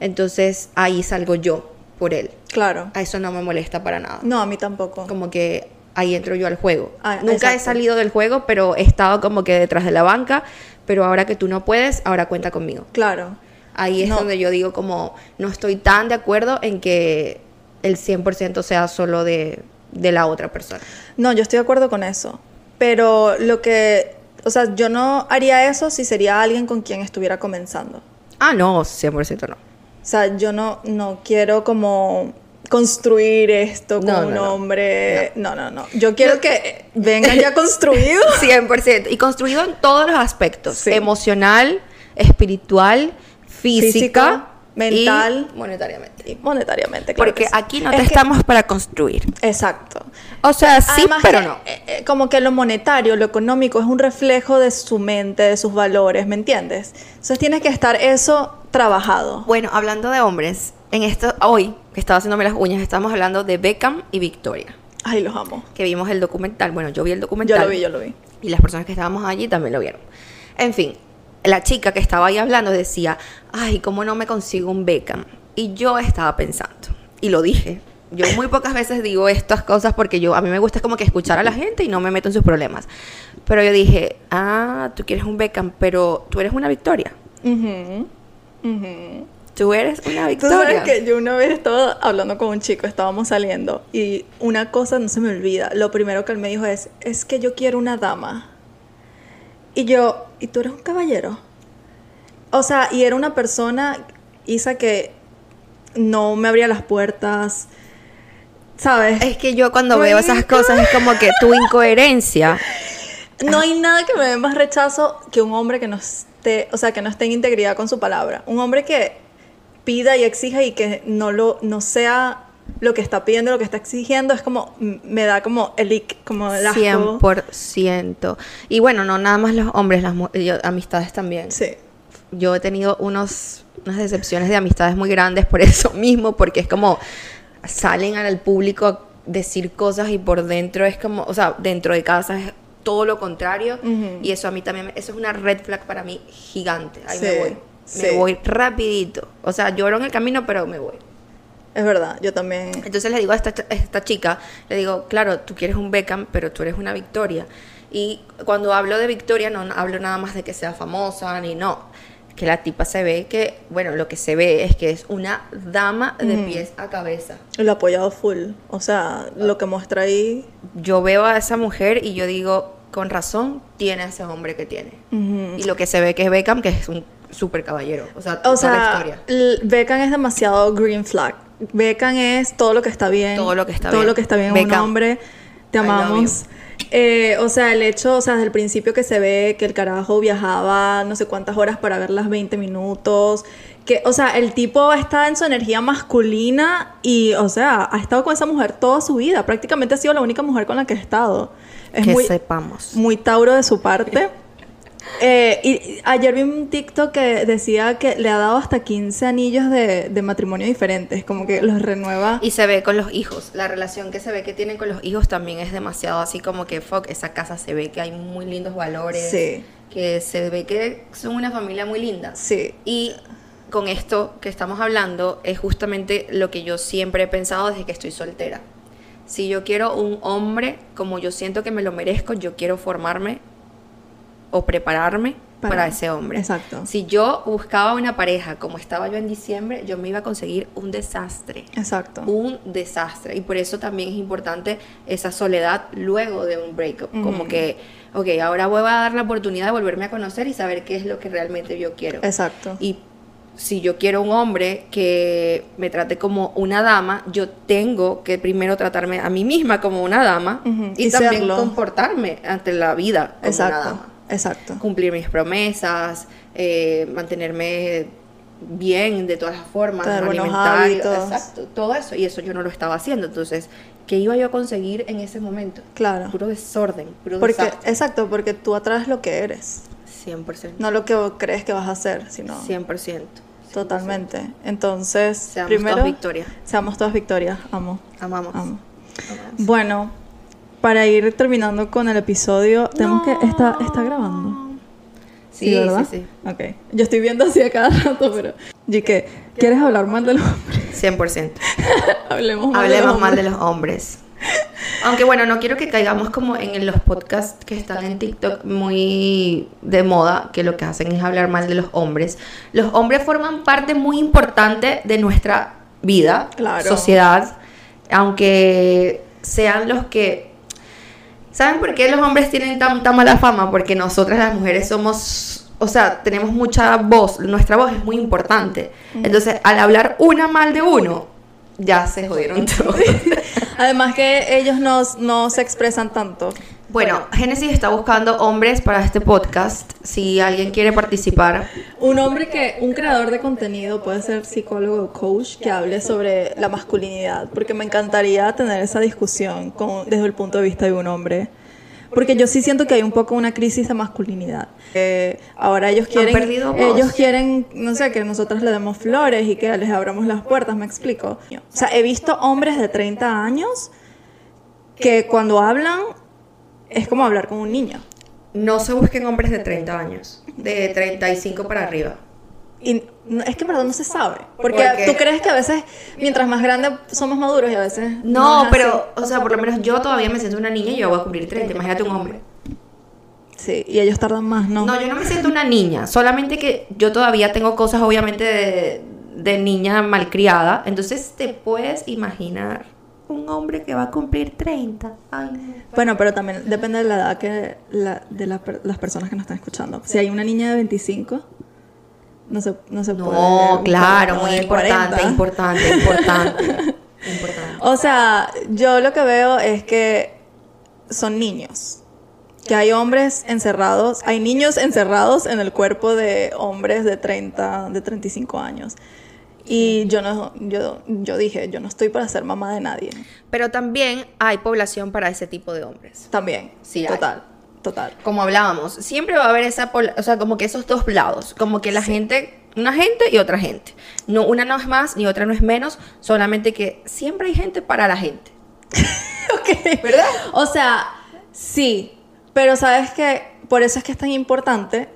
Entonces ahí salgo yo por él. Claro. A eso no me molesta para nada. No, a mí tampoco. Como que ahí entro yo al juego. Ah, Nunca he exacto. salido del juego, pero he estado como que detrás de la banca. Pero ahora que tú no puedes, ahora cuenta conmigo. Claro. Ahí es No. donde yo digo como no estoy tan de acuerdo en que el 100% sea solo de, de la otra persona. No, yo estoy de acuerdo con eso. Pero lo que, o sea, yo no haría eso si sería alguien con quien estuviera comenzando. Ah, no, 100% no. O sea, yo no, no quiero como construir esto con No, no, un hombre. No, no, no. Yo quiero que vengan ya construidos. 100%. Y construido en todos los aspectos. Sí. Emocional, espiritual, física, Física, mental. y monetariamente. y monetariamente, claro Porque sí. aquí no Es te que- estamos para construir. Exacto. O sea, sí, Además pero que, no. eh, eh, como que lo monetario, lo económico es un reflejo de su mente, de sus valores, ¿me entiendes? Entonces tiene que estar eso trabajado. Bueno, hablando de hombres, en esto, hoy, que estaba haciéndome las uñas, estamos hablando de Beckham y Victoria. Ay, los amo. Que vimos el documental. Bueno, yo vi el documental. Yo lo vi, yo lo vi. Y las personas que estábamos allí también lo vieron. En fin, la chica que estaba ahí hablando decía, ay, ¿cómo no me consigo un Beckham? Y yo estaba pensando, y lo dije. Yo muy pocas veces digo estas cosas porque yo a mí me gusta como que escuchar a la gente y no me meto en sus problemas. Pero yo dije, ah, tú quieres un Beckham, pero tú eres una Victoria. Ujú, ujú. Tú eres una Tú Victoria. sabes que yo una vez estaba hablando con un chico, estábamos saliendo, y una cosa no se me olvida. Lo primero que él me dijo es, es que yo quiero una dama. Y yo, ¿y tú eres un caballero? O sea, y era una persona, Isa, que no me abría las puertas, ¿sabes? Es que yo cuando veo esas cosas es como que tu incoherencia. No hay nada que me dé más rechazo que un hombre que no esté, o sea, que no esté en integridad con su palabra. Un hombre que pida y exija y que no lo no sea lo que está pidiendo, lo que está exigiendo, es como me da como el ick, como el asco. 100%. Y bueno, no nada más los hombres, las yo- amistades también. Sí. Yo he tenido unos, unas decepciones de amistades muy grandes por eso mismo, porque es como salen al público decir cosas y por dentro es como, o sea, dentro de casa es todo lo contrario. Y eso a mí también, eso es una red flag para mí gigante. Ahí Sí, me voy. sí. Me voy rapidito. O sea, lloro en el camino, pero me voy. Es verdad, yo también. Entonces le digo a esta, a esta chica, le digo, claro, tú quieres un Beckham, pero tú eres una Victoria. Y cuando hablo de Victoria, no hablo nada más de que sea famosa, ni no. Que la tipa se ve que, bueno, lo que se ve es que es una dama de pies a cabeza. Lo apoyado full. O sea, lo que muestra ahí. Yo veo a esa mujer y yo digo, con razón, tiene a ese hombre que tiene. Y lo que se ve que es Beckham, que es un súper caballero. O sea, O la sea, historia. Beckham es demasiado green flag. Beckham es todo lo que está bien. Todo lo que está todo bien. lo que está bien en un Beckham, hombre. Te amamos. Eh, o sea, el hecho, o sea, desde el principio que se ve que el carajo viajaba no sé cuántas horas para ver las 20 minutos. Que, o sea, el tipo está en su energía masculina y, o sea, ha estado con esa mujer toda su vida. Prácticamente ha sido la única mujer con la que ha estado. Es que muy, sepamos. muy Tauro de su parte. Eh, y ayer vi un TikTok que decía que le ha dado hasta 15 anillos de, de matrimonio diferentes, como que los renueva. Y se ve con los hijos. La relación que se ve que tienen con los hijos también es demasiado así como que, fuck, esa casa se ve que hay muy lindos valores. Sí. Que se ve que son una familia muy linda. Sí, Y con esto que estamos hablando es justamente lo que yo siempre he pensado desde que estoy soltera. Si yo quiero un hombre como yo siento que me lo merezco, yo quiero formarme o prepararme para, Para- ese hombre. exacto. Si yo buscaba una pareja como estaba yo en diciembre, yo me iba a conseguir un desastre. exacto. Un desastre. Y por eso también es importante esa soledad luego de un breakup. Como Ujú. que, ok, ahora voy a dar la oportunidad de volverme a conocer y saber qué es lo que realmente yo quiero. Exacto. Y si yo quiero un hombre que me trate como una dama, yo tengo que primero tratarme a mí misma como una dama Ujú, y, y también serlo. comportarme ante la vida como una exacto. dama. Exacto. Cumplir mis promesas, eh, mantenerme bien de todas las formas, Tener buenos alimentar, hábitos. exacto, todo eso. Y eso yo no lo estaba haciendo. Entonces, ¿qué iba yo a conseguir en ese momento? Claro. Puro desorden, puro Porque, desastre. exacto, porque tú atraes lo que eres, 100%. no lo que crees que vas a hacer, sino 100%. totalmente. Entonces, Seamos primero, todas victorias. seamos todas victorias. Amo. Amamos. Amo. Amamos. Bueno, para ir terminando con el episodio, tenemos que. Está, está grabando. Sí, sí, ¿verdad? sí. Ok. Yo estoy viendo así a cada rato, pero. ¿Y qué? ¿Quieres hablar mal de los hombres? 100%. Hablemos mal de los Hablemos mal de los hombres. Aunque bueno, no quiero que caigamos como en los podcasts que están en TikTok muy de moda, que lo que hacen es hablar mal de los hombres. Los hombres forman parte muy importante de nuestra vida, Claro. sociedad, aunque sean los que... ¿Saben por qué los hombres tienen tan, tan mala fama? Porque nosotras las mujeres somos, o sea, tenemos mucha voz, nuestra voz es muy importante. Entonces, al hablar una mal de uno, ya se jodieron todos. Además que ellos no, no se expresan tanto. Bueno, Génesis está buscando hombres para este podcast. Si alguien quiere participar, Un hombre que, un creador de contenido puede ser psicólogo o coach que hable sobre la masculinidad, porque me encantaría tener esa discusión con, desde el punto de vista de un hombre. Porque yo sí siento que hay un poco una crisis de masculinidad. Eh, ahora ellos quieren, voz. ellos quieren, no sé, que nosotros le demos flores y que les abramos las puertas, me explico. O sea, he visto hombres de 30 años que cuando hablan es como hablar con un niño. no se busquen hombres de 30 años, de 35 para arriba. Y no- es que verdad no se sabe. Porque tú crees que a veces, mientras más grandes somos maduros y a veces. No, pero, o sea, por lo menos yo todavía me siento una niña y yo voy a cumplir 30. Imagínate un hombre. Sí, y ellos tardan más, ¿no? No, yo no me siento una niña, solamente que yo todavía tengo cosas obviamente de, de niña malcriada, entonces te puedes imaginar un hombre que va a cumplir 30. Ay, no. Bueno, pero también depende de la edad que la- de la las personas que nos están escuchando. Si hay una niña de 25, no se, no se puede. No, claro, muy importante, 40. importante, importante, importante. O sea, yo lo que veo es que son niños. Que hay hombres encerrados, hay niños encerrados en el cuerpo de hombres de 30, de 35 años. Y yo no, yo, yo dije, yo no estoy para ser mamá de nadie. Pero también hay población para ese tipo de hombres. También. Sí, hay. total, total. Como hablábamos, siempre va a haber esa, o sea, como que esos dos lados, como que la gente, una gente y otra gente. No, una no es más ni otra no es menos, solamente que siempre hay gente para la gente. ok. ¿Verdad? O sea, sí, pero sabes que por eso es que es tan importante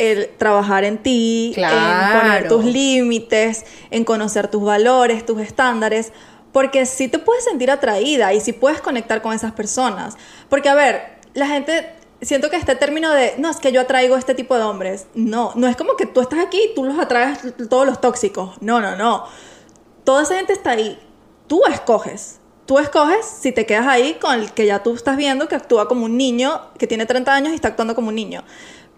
el trabajar en ti, en poner tus límites, en conocer tus valores, tus estándares, porque sí te puedes sentir atraída y sí puedes conectar con esas personas. Porque, a ver, la gente, siento que este término de, no, es que yo atraigo este tipo de hombres, no, no es como que tú estás aquí y tú los atraes todos los tóxicos, no, no, no. Toda esa gente está ahí, tú escoges. Tú escoges si te quedas ahí con el que ya tú estás viendo que actúa como un niño, que tiene 30 años y está actuando como un niño.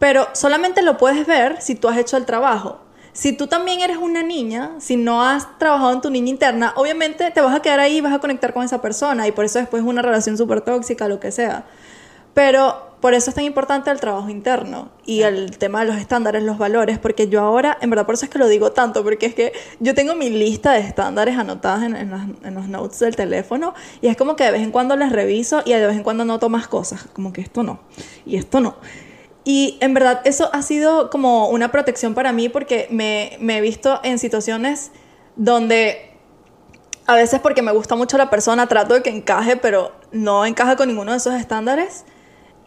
Pero solamente lo puedes ver si tú has hecho el trabajo. Si tú también eres una niña, si no has trabajado en tu niña interna, obviamente te vas a quedar ahí y vas a conectar con esa persona y por eso después es una relación súper tóxica, lo que sea. Pero por eso es tan importante el trabajo interno y el tema de los estándares, los valores, porque yo ahora, en verdad por eso es que lo digo tanto, porque es que yo tengo mi lista de estándares anotadas en, en las- en los notes del teléfono y es como que de vez en cuando las reviso y de vez en cuando noto más cosas, como que esto no y esto no. Y en verdad eso ha sido como una protección para mí porque me, me he visto en situaciones donde a veces porque me gusta mucho la persona trato de que encaje, pero no encaja con ninguno de esos estándares.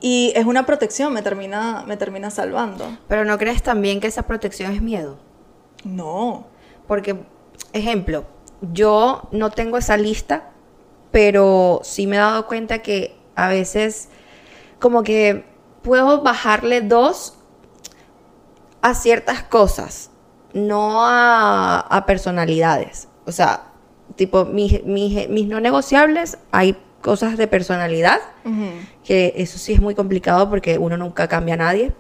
Y es una protección, me termina, me termina salvando. Pero ¿no crees también que esa protección es miedo? No. Porque, ejemplo, yo no tengo esa lista, pero sí me he dado cuenta que a veces como que puedo bajarle dos a ciertas cosas, no a, a personalidades. O sea, tipo, mis, mis, mis no negociables, hay cosas de personalidad, que eso sí es muy complicado porque uno nunca cambia a nadie.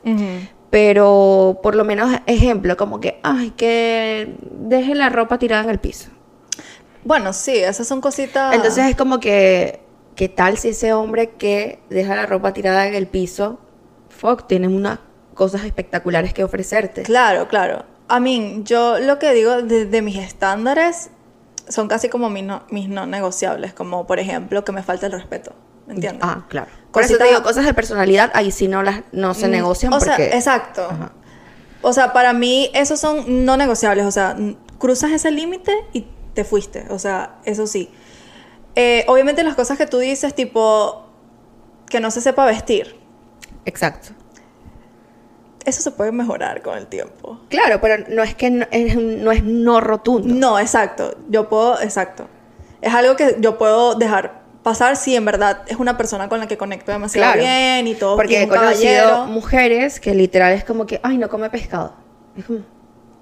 Pero por lo menos, ejemplo, como que, ay, que deje la ropa tirada en el piso. Bueno, sí, esas son cositas. Entonces es como que, ¿qué tal si ese hombre que deja la ropa tirada en el piso, fuck, tiene unas cosas espectaculares que ofrecerte? Claro, claro. A mí, yo lo que digo de, de mis estándares son casi como mis no, mis no negociables, como por ejemplo que me falta el respeto. ¿Me entiendes? Ah, claro. Por eso te digo, cosas de personalidad, ahí sí no, las, no se Mm, negocian O porque... sea, exacto. Ajá. O sea, para mí esos son no negociables. O sea, cruzas ese límite y te fuiste. O sea, eso sí. Eh, obviamente las cosas que tú dices, tipo, que no se sepa vestir, Exacto. eso se puede mejorar con el tiempo. Claro, pero no es que no es, no es no rotundo. No, exacto. Yo puedo, exacto. Es algo que yo puedo dejar pasar si en verdad es una persona con la que conecto demasiado Claro. bien y todo. Porque he conocido caballero. mujeres que literal es como que, ay, no come pescado. Es como,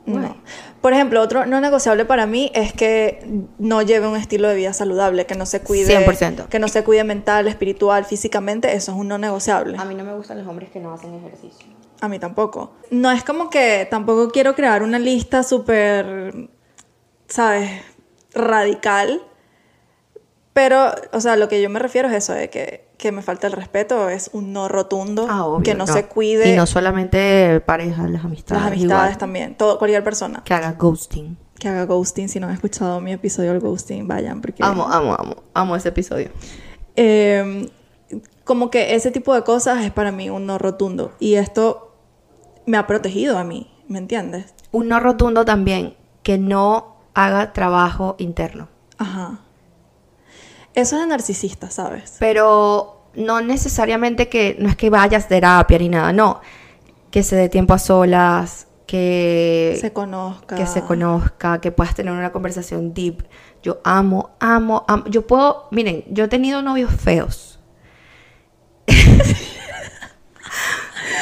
No. Por ejemplo, otro no negociable para mí es que no lleve un estilo de vida saludable, que no se cuide, 100%. que no se cuide mental, espiritual, físicamente, eso es un no negociable. A mí no me gustan los hombres que no hacen ejercicio. A mí tampoco. No es como que tampoco quiero crear una lista súper, ¿sabes? Radical. Pero, o sea, lo que yo me refiero es eso, de que, que me falta el respeto, es un no rotundo, Ah, obvio. que no, se cuide Y no solamente parejas, las amistades. las amistades igual. también, todo, cualquier persona. Que haga ghosting. Que haga ghosting, si no han escuchado mi episodio del ghosting, vayan, porque... Amo, amo, amo. Amo ese episodio. Eh, como que ese tipo de cosas es para mí un no rotundo. Y esto me ha protegido a mí, ¿me entiendes? Un no rotundo también, que no haga trabajo interno. Ajá. Eso es de narcisista, ¿sabes? Pero no necesariamente que, no es que vayas a terapia ni nada, no. Que se dé tiempo a solas, que se conozca. que se conozca, que puedas tener una conversación deep. Yo amo, amo, amo. Yo puedo, miren, yo he tenido novios feos.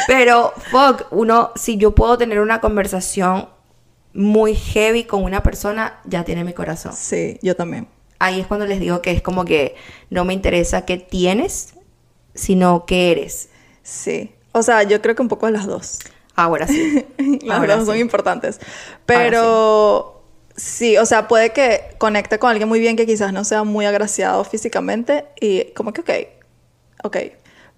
Pero, fuck, uno, si yo puedo tener una conversación muy heavy con una persona, ya tiene mi corazón. Sí, yo también. Ahí es cuando les digo que es como que no me interesa qué tienes, sino qué eres. Sí. O sea, yo creo que un poco de las dos. Ahora sí. Las Ahora dos son importantes. Pero sí. o sea, puede que conecte con alguien muy bien que quizás no sea muy agraciado físicamente y como que ok, ok.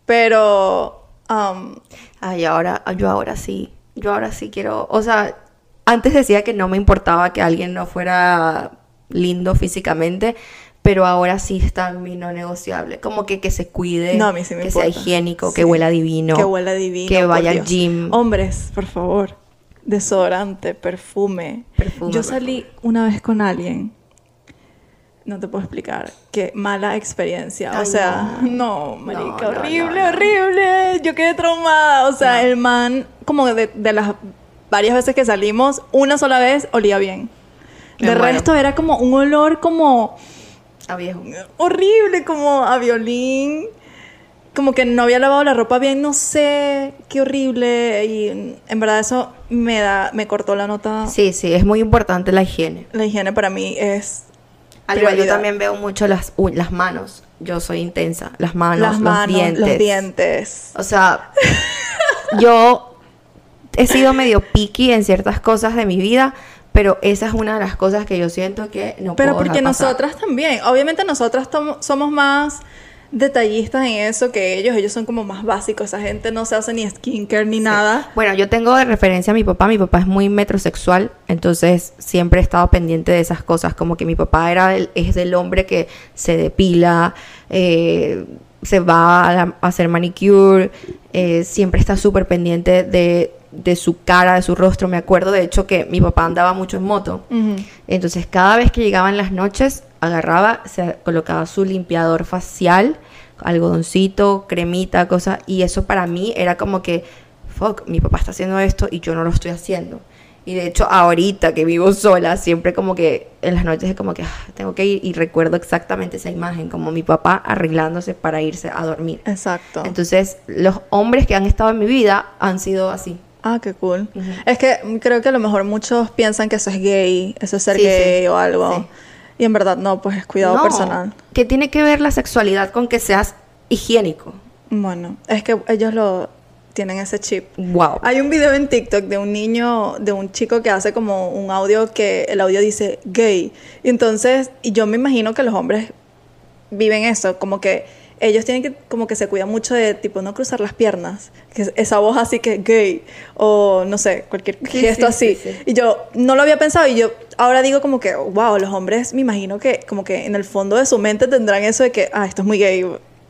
Pero, um, Ay, ahora, yo ahora sí, yo ahora sí quiero, o sea, antes decía que no me importaba que alguien no fuera lindo físicamente, pero ahora sí está en mi no negociable, como que que se cuide, no, a mí sí me que sea importa. higiénico, Sí. que huela divino, Que huela divino. que vaya al gym. Hombres, por favor. Desodorante, perfume. Perfume, Yo salí una vez con alguien. no te puedo explicar. Qué mala experiencia. o Ay, sea, no. no, marica, No, horrible, horrible. Yo quedé traumada. O sea, el man, como de, de las varias veces que salimos, una sola vez olía bien. Me De muero. resto era como un olor como A viejo. horrible, como a violín. Como que no había lavado la ropa bien, no sé, qué horrible. Y en verdad eso me da, me cortó la nota. Sí, sí, es muy importante la higiene. La higiene para mí es Al igual yo también veo mucho las, las manos. Yo soy intensa. Las manos, las los manos, dientes. los dientes. O sea, yo he sido medio picky en ciertas cosas de mi vida, pero esa es una de las cosas que yo siento que no Pero puedo porque pasar. nosotras también, obviamente nosotras somos más detallistas en eso que ellos, ellos son como más básicos, esa gente no se hace ni skincare ni nada. Bueno, yo tengo de referencia a mi papá. Mi papá es muy metrosexual, entonces siempre he estado pendiente de esas cosas. Como que mi papá era el- es del hombre que se depila, eh, se va a, la- a hacer manicure, eh, siempre está súper pendiente de, de su cara, de su rostro. Me acuerdo, de hecho, que mi papá andaba mucho en moto. Entonces, cada vez que llegaban las noches, agarraba, se colocaba su limpiador facial, algodoncito, cremita, cosa, y eso para mí era como que, fuck, mi papá está haciendo esto y yo no lo estoy haciendo. Y de hecho, ahorita que vivo sola, siempre como que en las noches es como que ah, tengo que ir y recuerdo exactamente esa imagen, como mi papá arreglándose para irse a dormir. Exacto. Entonces, los hombres que han estado en mi vida han sido así. Ah, qué cool. Es que creo que a lo mejor muchos piensan que eso es gay, eso es ser Sí, gay sí, o algo. sí. Y en verdad no, pues es cuidado No, personal. ¿Qué tiene que ver la sexualidad con que seas higiénico? Bueno, es que ellos lo tienen ese chip. Wow. Hay un video en TikTok de un niño, de un chico que hace como un audio que el audio dice gay. Y entonces, y yo me imagino que los hombres viven eso, como que ellos tienen que, como que se cuidan mucho de tipo no cruzar las piernas, que esa voz así que gay, o no sé, cualquier Sí, gesto sí, así. sí. Y yo no lo había pensado y yo ahora digo como que, wow, los hombres me imagino que como que en el fondo de su mente tendrán eso de que, ah, esto es muy gay.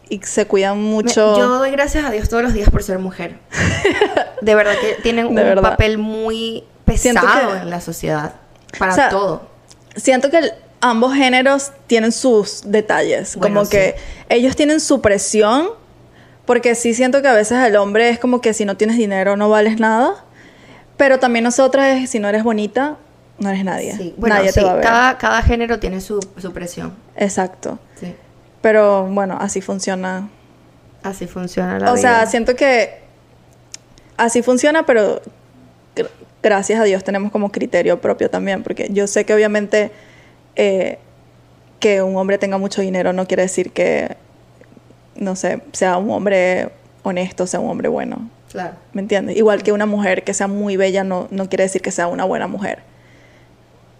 Y se cuidan Me- mucho. Yo doy gracias a Dios todos los días por ser mujer. De verdad que tienen un verdad. papel muy pesado que- en la sociedad. Para O sea, todo. siento que el- ambos géneros tienen sus detalles. Bueno, como sí. que ellos tienen su presión, porque sí siento que a veces el hombre es como que si no tienes dinero no vales nada. Pero también nosotras es si no eres bonita, no eres nadie. Sí. Bueno, nadie sí, te va a ver. cada, cada género tiene su, su presión. Exacto. Sí. Pero bueno, así funciona. Así funciona la o vida. sea, siento que así funciona, pero gr- gracias a Dios tenemos como criterio propio también, porque yo sé que obviamente eh, que un hombre tenga mucho dinero no quiere decir que, no sé, sea un hombre honesto, sea un hombre bueno. Claro. ¿Me entiendes? Igual que una mujer que sea muy bella no, no quiere decir que sea una buena mujer.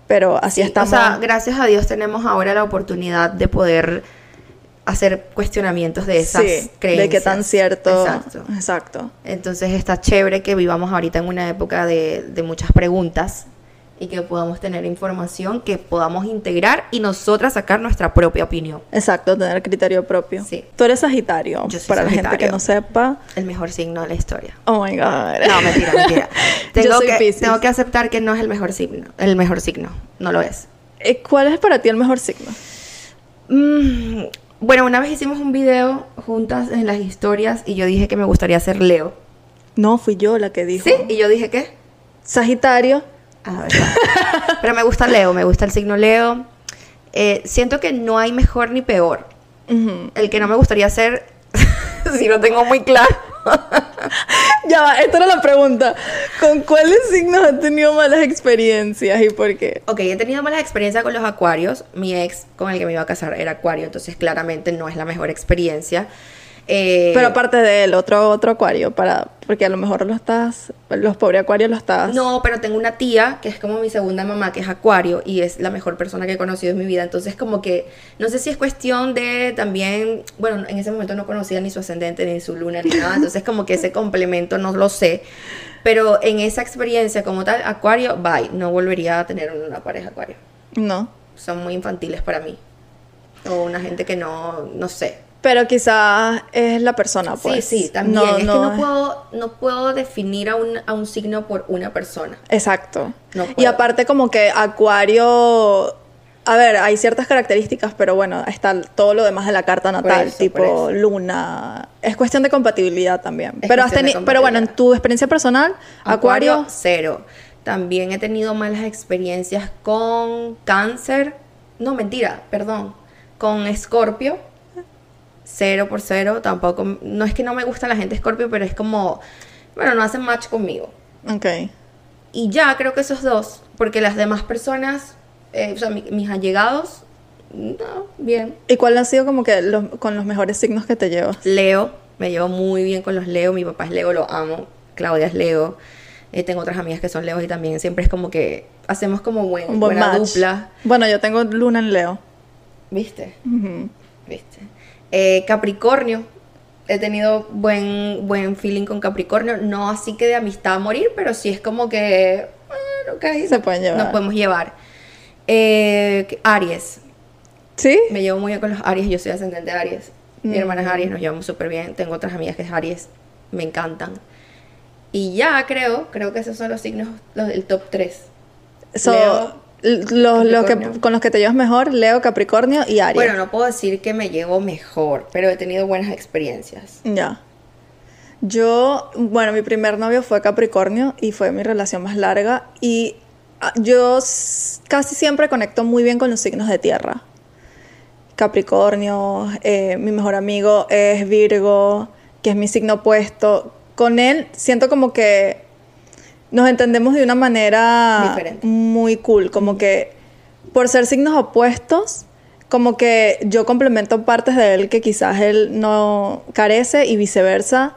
Pero así Sí, estamos. O sea, gracias a Dios tenemos ahora la oportunidad de poder hacer cuestionamientos de esas sí, creencias. de qué tan cierto. Exacto. Exacto. Entonces está chévere que vivamos ahorita en una época de, de muchas preguntas y que podamos tener información que podamos integrar y nosotras sacar nuestra propia opinión. Exacto, tener criterio propio. Sí. Tú eres Sagitario. Yo soy para la gente que Sagitario. no sepa. El mejor signo de la historia. Oh my God. No, mentira, mentira. Tengo, Yo soy que, Piscis. tengo que aceptar que no es el mejor signo. El mejor signo. No lo es. Eh, ¿Cuál es para ti el mejor signo? Mm, bueno, una vez hicimos un video juntas en las historias y yo dije que me gustaría ser Leo. No, fui yo la que dijo. ¿Sí? Y yo dije ¿qué? Sagitario. Ah. Pero me gusta Leo, me gusta el signo Leo. Eh, siento que no hay mejor ni peor. Ujú. El que no me gustaría ser, si lo tengo muy claro. Ya va, esta era la pregunta. ¿Con cuáles signos has tenido malas experiencias y por qué? Ok, he tenido malas experiencias con los acuarios. Mi ex con el que me iba a casar era acuario, entonces claramente no es la mejor experiencia. Eh, Pero aparte de él, otro, otro acuario, para, porque a lo mejor lo estás, los pobres acuarios lo estás. No, pero tengo una tía que es como mi segunda mamá, que es acuario y es la mejor persona que he conocido en mi vida. Entonces, como que no sé si es cuestión de también, bueno, en ese momento no conocía ni su ascendente, ni su luna, ni nada. Entonces, como que ese complemento no lo sé. Pero en esa experiencia como tal, acuario, bye. No volvería a tener una pareja acuario. No. Son muy infantiles para mí. O una gente que no, no sé. Pero quizás es la persona, pues. sí, sí, también. No, es que no puedo, no puedo definir a un, a un signo por una persona. Exacto. No y aparte como que Acuario a ver, hay ciertas características, pero bueno, está todo lo demás de la carta natal, eso, tipo luna. Es cuestión de compatibilidad también. Es pero, has pero bueno, en tu experiencia personal, Acuario, cero. También he tenido malas experiencias con cáncer. No, mentira, perdón. Con escorpio. Cero por cero. Tampoco. No es que no me gusta la gente escorpio, pero es como. Bueno, no hacen match conmigo. ok. Y ya creo que esos dos. Porque las demás personas, eh, o sea, mi- mis allegados, no, bien. ¿Y cuál ha sido como que los, con los mejores signos que te llevas? Leo, me llevo muy bien con los Leo, mi papá es Leo, lo amo, Claudia es Leo, eh, tengo otras amigas que son Leo y también siempre es como que hacemos como buen, Un buen buena match. dupla, Bueno, yo tengo luna en Leo. ¿viste? Ujú. ¿Viste? Eh, Capricornio, he tenido buen, buen feeling con Capricornio, no así que de amistad a morir, pero sí es como que, bueno, ok, Se pueden llevar. nos podemos llevar. Eh, Aries, ¿Sí? Me llevo muy bien con los Aries, yo soy ascendente de Aries. Mi Mm. hermana es Aries, nos llevamos súper bien. Tengo otras amigas que es Aries, me encantan. Y ya creo, creo que esos son los signos, los del top 3. So, Leo, los, los que, Capricornio. con los que te llevas mejor, Leo, Capricornio y Aries. Bueno, no puedo decir que me llevo mejor, pero he tenido buenas experiencias. Ya. Yo, bueno, mi primer novio fue Capricornio y fue mi relación más larga y ah, yo casi siempre conecto muy bien con los signos de tierra. Capricornio, eh, mi mejor amigo es Virgo, que es mi signo opuesto. Con él siento como que nos entendemos de una manera Diferente. muy cool, como que por ser signos opuestos, como que yo complemento partes de él que quizás él no carece y viceversa,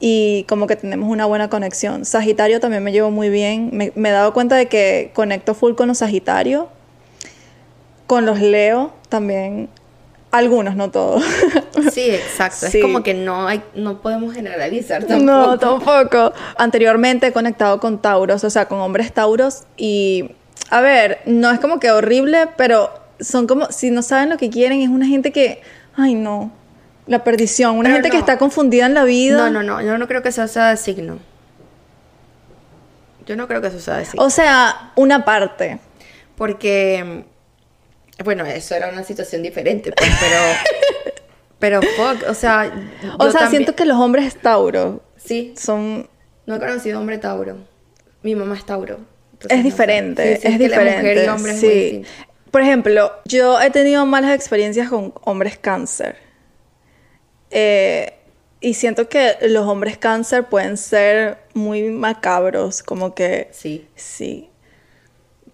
y como que tenemos una buena conexión. Sagitario también me llevo muy bien, me, me he dado cuenta de que conecto full con los Sagitario, con los Leo también, algunos, no todos. Sí, exacto. Sí. Es como que no hay, no podemos generalizar tampoco. No, tampoco. Anteriormente he conectado con Tauros, o sea, con hombres Tauros y, a ver, no es como que horrible, pero son como, si no saben lo que quieren, es una gente que, ay no, la perdición, una Pero gente que está confundida en la vida. No, no, no, yo no creo que eso sea de signo. Yo no creo que eso sea de signo. O sea, una parte. Porque, bueno, eso era una situación diferente, pues, pero, pero, fuck, o sea, O sea, también- siento que los hombres Tauro sí, son... no he conocido hombre Tauro. Mi mamá es Tauro. entonces Es no sé. diferente, Sí, sí, es que diferente. mujer y hombre es muy sí. distinto. Por ejemplo, yo he tenido malas experiencias con hombres cáncer. Eh, y siento que los hombres cáncer pueden ser muy macabros, como que Sí. sí.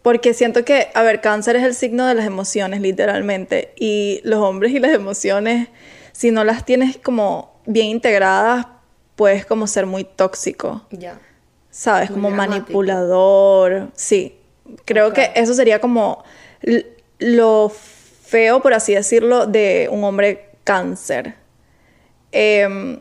Porque siento que, a ver, cáncer es el signo de las emociones, literalmente. Y los hombres y las emociones, si no las tienes como bien integradas, puedes como ser muy tóxico. Ya. ¿sabes? Muy Como dramático. manipulador. Sí. Creo que eso sería como lo feo, por así decirlo, de un hombre cáncer. Em,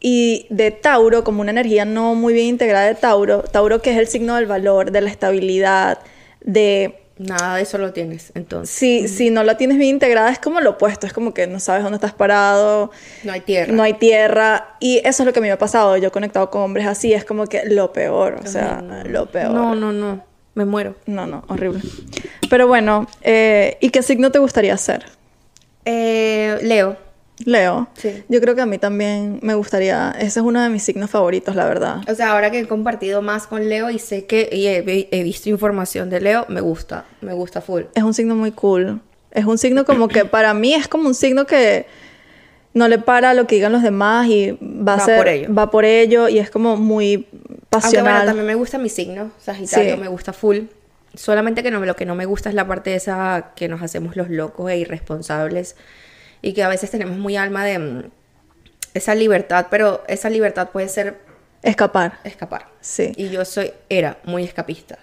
y de Tauro, como una energía no muy bien integrada de Tauro, Tauro que es el signo del valor, de la estabilidad, de... Nada de eso lo tienes, entonces. Si, si no la tienes bien integrada es como lo opuesto, es como que no sabes dónde estás parado, No hay tierra. no hay tierra. Y eso es lo que a mí me ha pasado. Yo he conectado con hombres así, es como que lo peor. O sea, no. lo peor. No, no, no. Me muero. No, no, horrible. Pero bueno, eh, ¿y qué signo te gustaría ser? Eh, Leo. Leo. Sí. Yo creo que a mí también me gustaría. Ese es uno de mis signos favoritos, la verdad. O sea, ahora que he compartido más con Leo y sé que y he, he visto información de Leo, me gusta. Me gusta full. Es un signo muy cool. Es un signo como que para mí es como un signo que no le para lo que digan los demás y va a Va ser. por ello. Va por ello y es como muy Aunque pasional. bueno, también me gusta mi signo, Sagitario, Sí. me gusta full. Solamente que no, lo que no me gusta es la parte esa que nos hacemos los locos e irresponsables y que a veces tenemos muy alma de mm, esa libertad, pero esa libertad puede ser Escapar. escapar. Sí. Y yo soy, era muy escapista.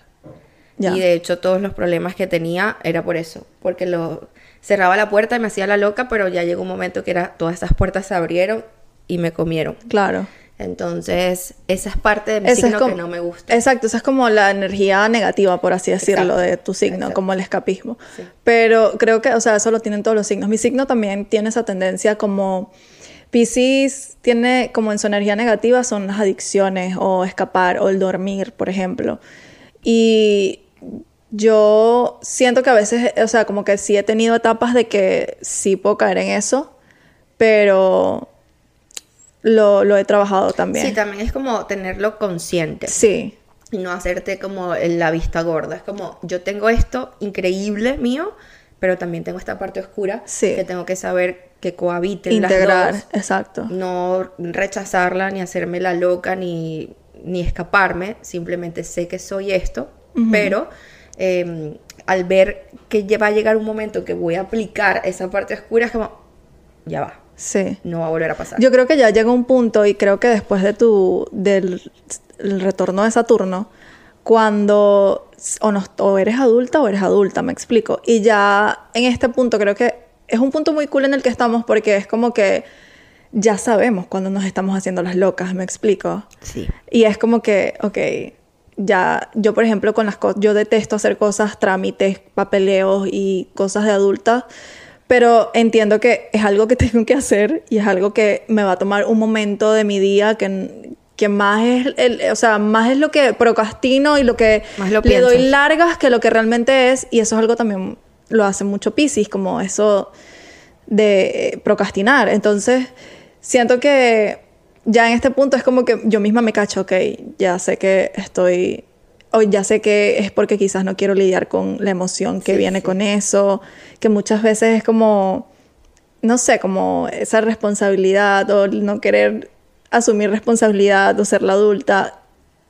Ya. Y de hecho todos los problemas que tenía era por eso, porque lo cerraba la puerta y me hacía la loca, pero ya llegó un momento que era todas esas puertas se abrieron y me comieron. Claro. Entonces, esa es parte de mi signo como- que no me gusta. Exacto, esa es como la energía negativa, por así decirlo, Exacto, de tu signo, exacto. como el escapismo. Sí. Pero creo que, o sea, eso lo tienen todos los signos. Mi signo también tiene esa tendencia como Pisces tiene como en su energía negativa son las adicciones o escapar o el dormir, por ejemplo. Y yo siento que a veces, o sea, como que sí he tenido etapas de que sí puedo caer en eso, pero lo, lo he trabajado también. Sí, también es como tenerlo consciente. Sí, Y no hacerte como en la vista gorda. Es como, yo tengo esto increíble mío, pero también tengo esta parte oscura Sí. que tengo que saber que cohabiten integrar, las dos. exacto. No rechazarla, ni hacerme la loca, ni, ni escaparme. Simplemente sé que soy esto, pero eh, al ver que va a llegar un momento que voy a aplicar esa parte oscura, es como, ya va, Sí. no va a volver a pasar. Yo creo que ya llega un punto y creo que después de tu del el retorno de Saturno, cuando o, no, o eres adulta o eres adulta, me explico. Y ya en este punto creo que es un punto muy cool en el que estamos porque es como que ya sabemos cuando nos estamos haciendo las locas, me explico. Sí. Y es como que, ok, ya, yo por ejemplo con las cosas, yo detesto hacer cosas, trámites, papeleos y cosas de adulta, pero entiendo que es algo que tengo que hacer y es algo que me va a tomar un momento de mi día que, que más es, el, o sea, más es lo que procrastino y lo que Más lo le doy largas que lo que realmente es y eso es algo también lo hace mucho Pisces, como eso de procrastinar. Entonces, siento que ya en este punto es como que yo misma me cacho, ok, ya sé que estoy, o ya sé que es porque quizás no quiero lidiar con la emoción que Sí, viene sí. con eso, que muchas veces es como, no sé, como esa responsabilidad o no querer asumir responsabilidad o ser la adulta.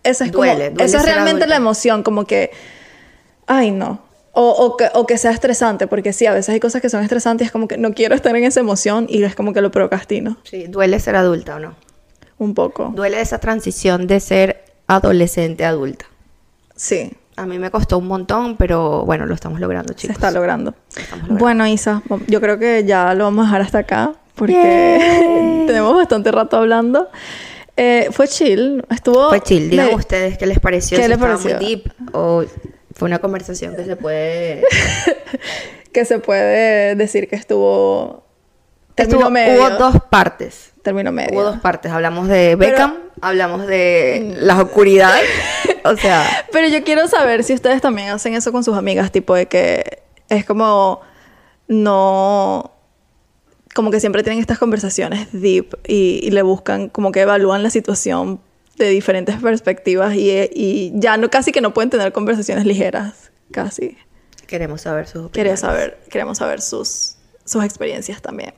Eso es como, Duele, duele eso es realmente adulta. la emoción, como que, ay no. O, o, que, o que sea estresante, porque sí, a veces hay cosas que son estresantes es como que no quiero estar en esa emoción y es como que lo procrastino Sí, duele ser adulta o no. un poco. Duele esa transición de ser adolescente a adulta. Sí, A mí me costó un montón, pero bueno, lo estamos logrando, se chicos. está logrando. estamos logrando. Bueno, Isa, yo creo que ya lo vamos a dejar hasta acá porque tenemos bastante rato hablando. Eh, fue chill, estuvo... Fue chill. Digan me- ustedes qué les pareció. ¿Qué si les pareció? muy deep o fue una conversación que se puede... que se puede decir que estuvo... Estuvo- medio. Hubo dos partes. Término medio. Hubo dos partes. Hablamos de Beckham, hablamos de la oscuridad. o sea, Pero yo quiero saber si ustedes también hacen eso con sus amigas, tipo de que es como no como que siempre tienen estas conversaciones deep y, y le buscan como que evalúan la situación de diferentes perspectivas y, y ya no casi que no pueden tener conversaciones ligeras, casi. queremos saber sus opiniones. saber, queremos saber sus, sus experiencias también.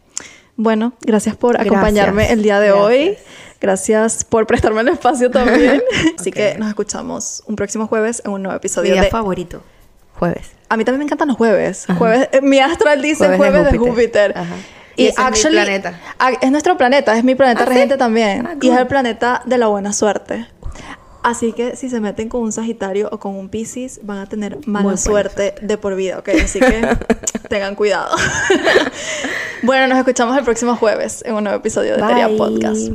Bueno, gracias por Gracias. acompañarme el día de hoy. Gracias. Por prestarme el espacio también. Así que nos escuchamos un próximo jueves en un nuevo Mi episodio día de... favorito. Jueves. A mí también me encantan los jueves. Jueves eh, mi astral dice Jueves jueves, de de Júpiter. Júpiter. Ajá. Y ese es mi planeta. es nuestro planeta, es mi planeta ¿Ah, sí? regente también. Ah, Y es el planeta de la buena suerte. Así que si se meten con un Sagitario o con un Piscis, van a tener mala suerte, de por vida, ¿ok? Así que tengan cuidado. bueno, nos escuchamos el próximo jueves en un nuevo episodio de Teria. Podcast.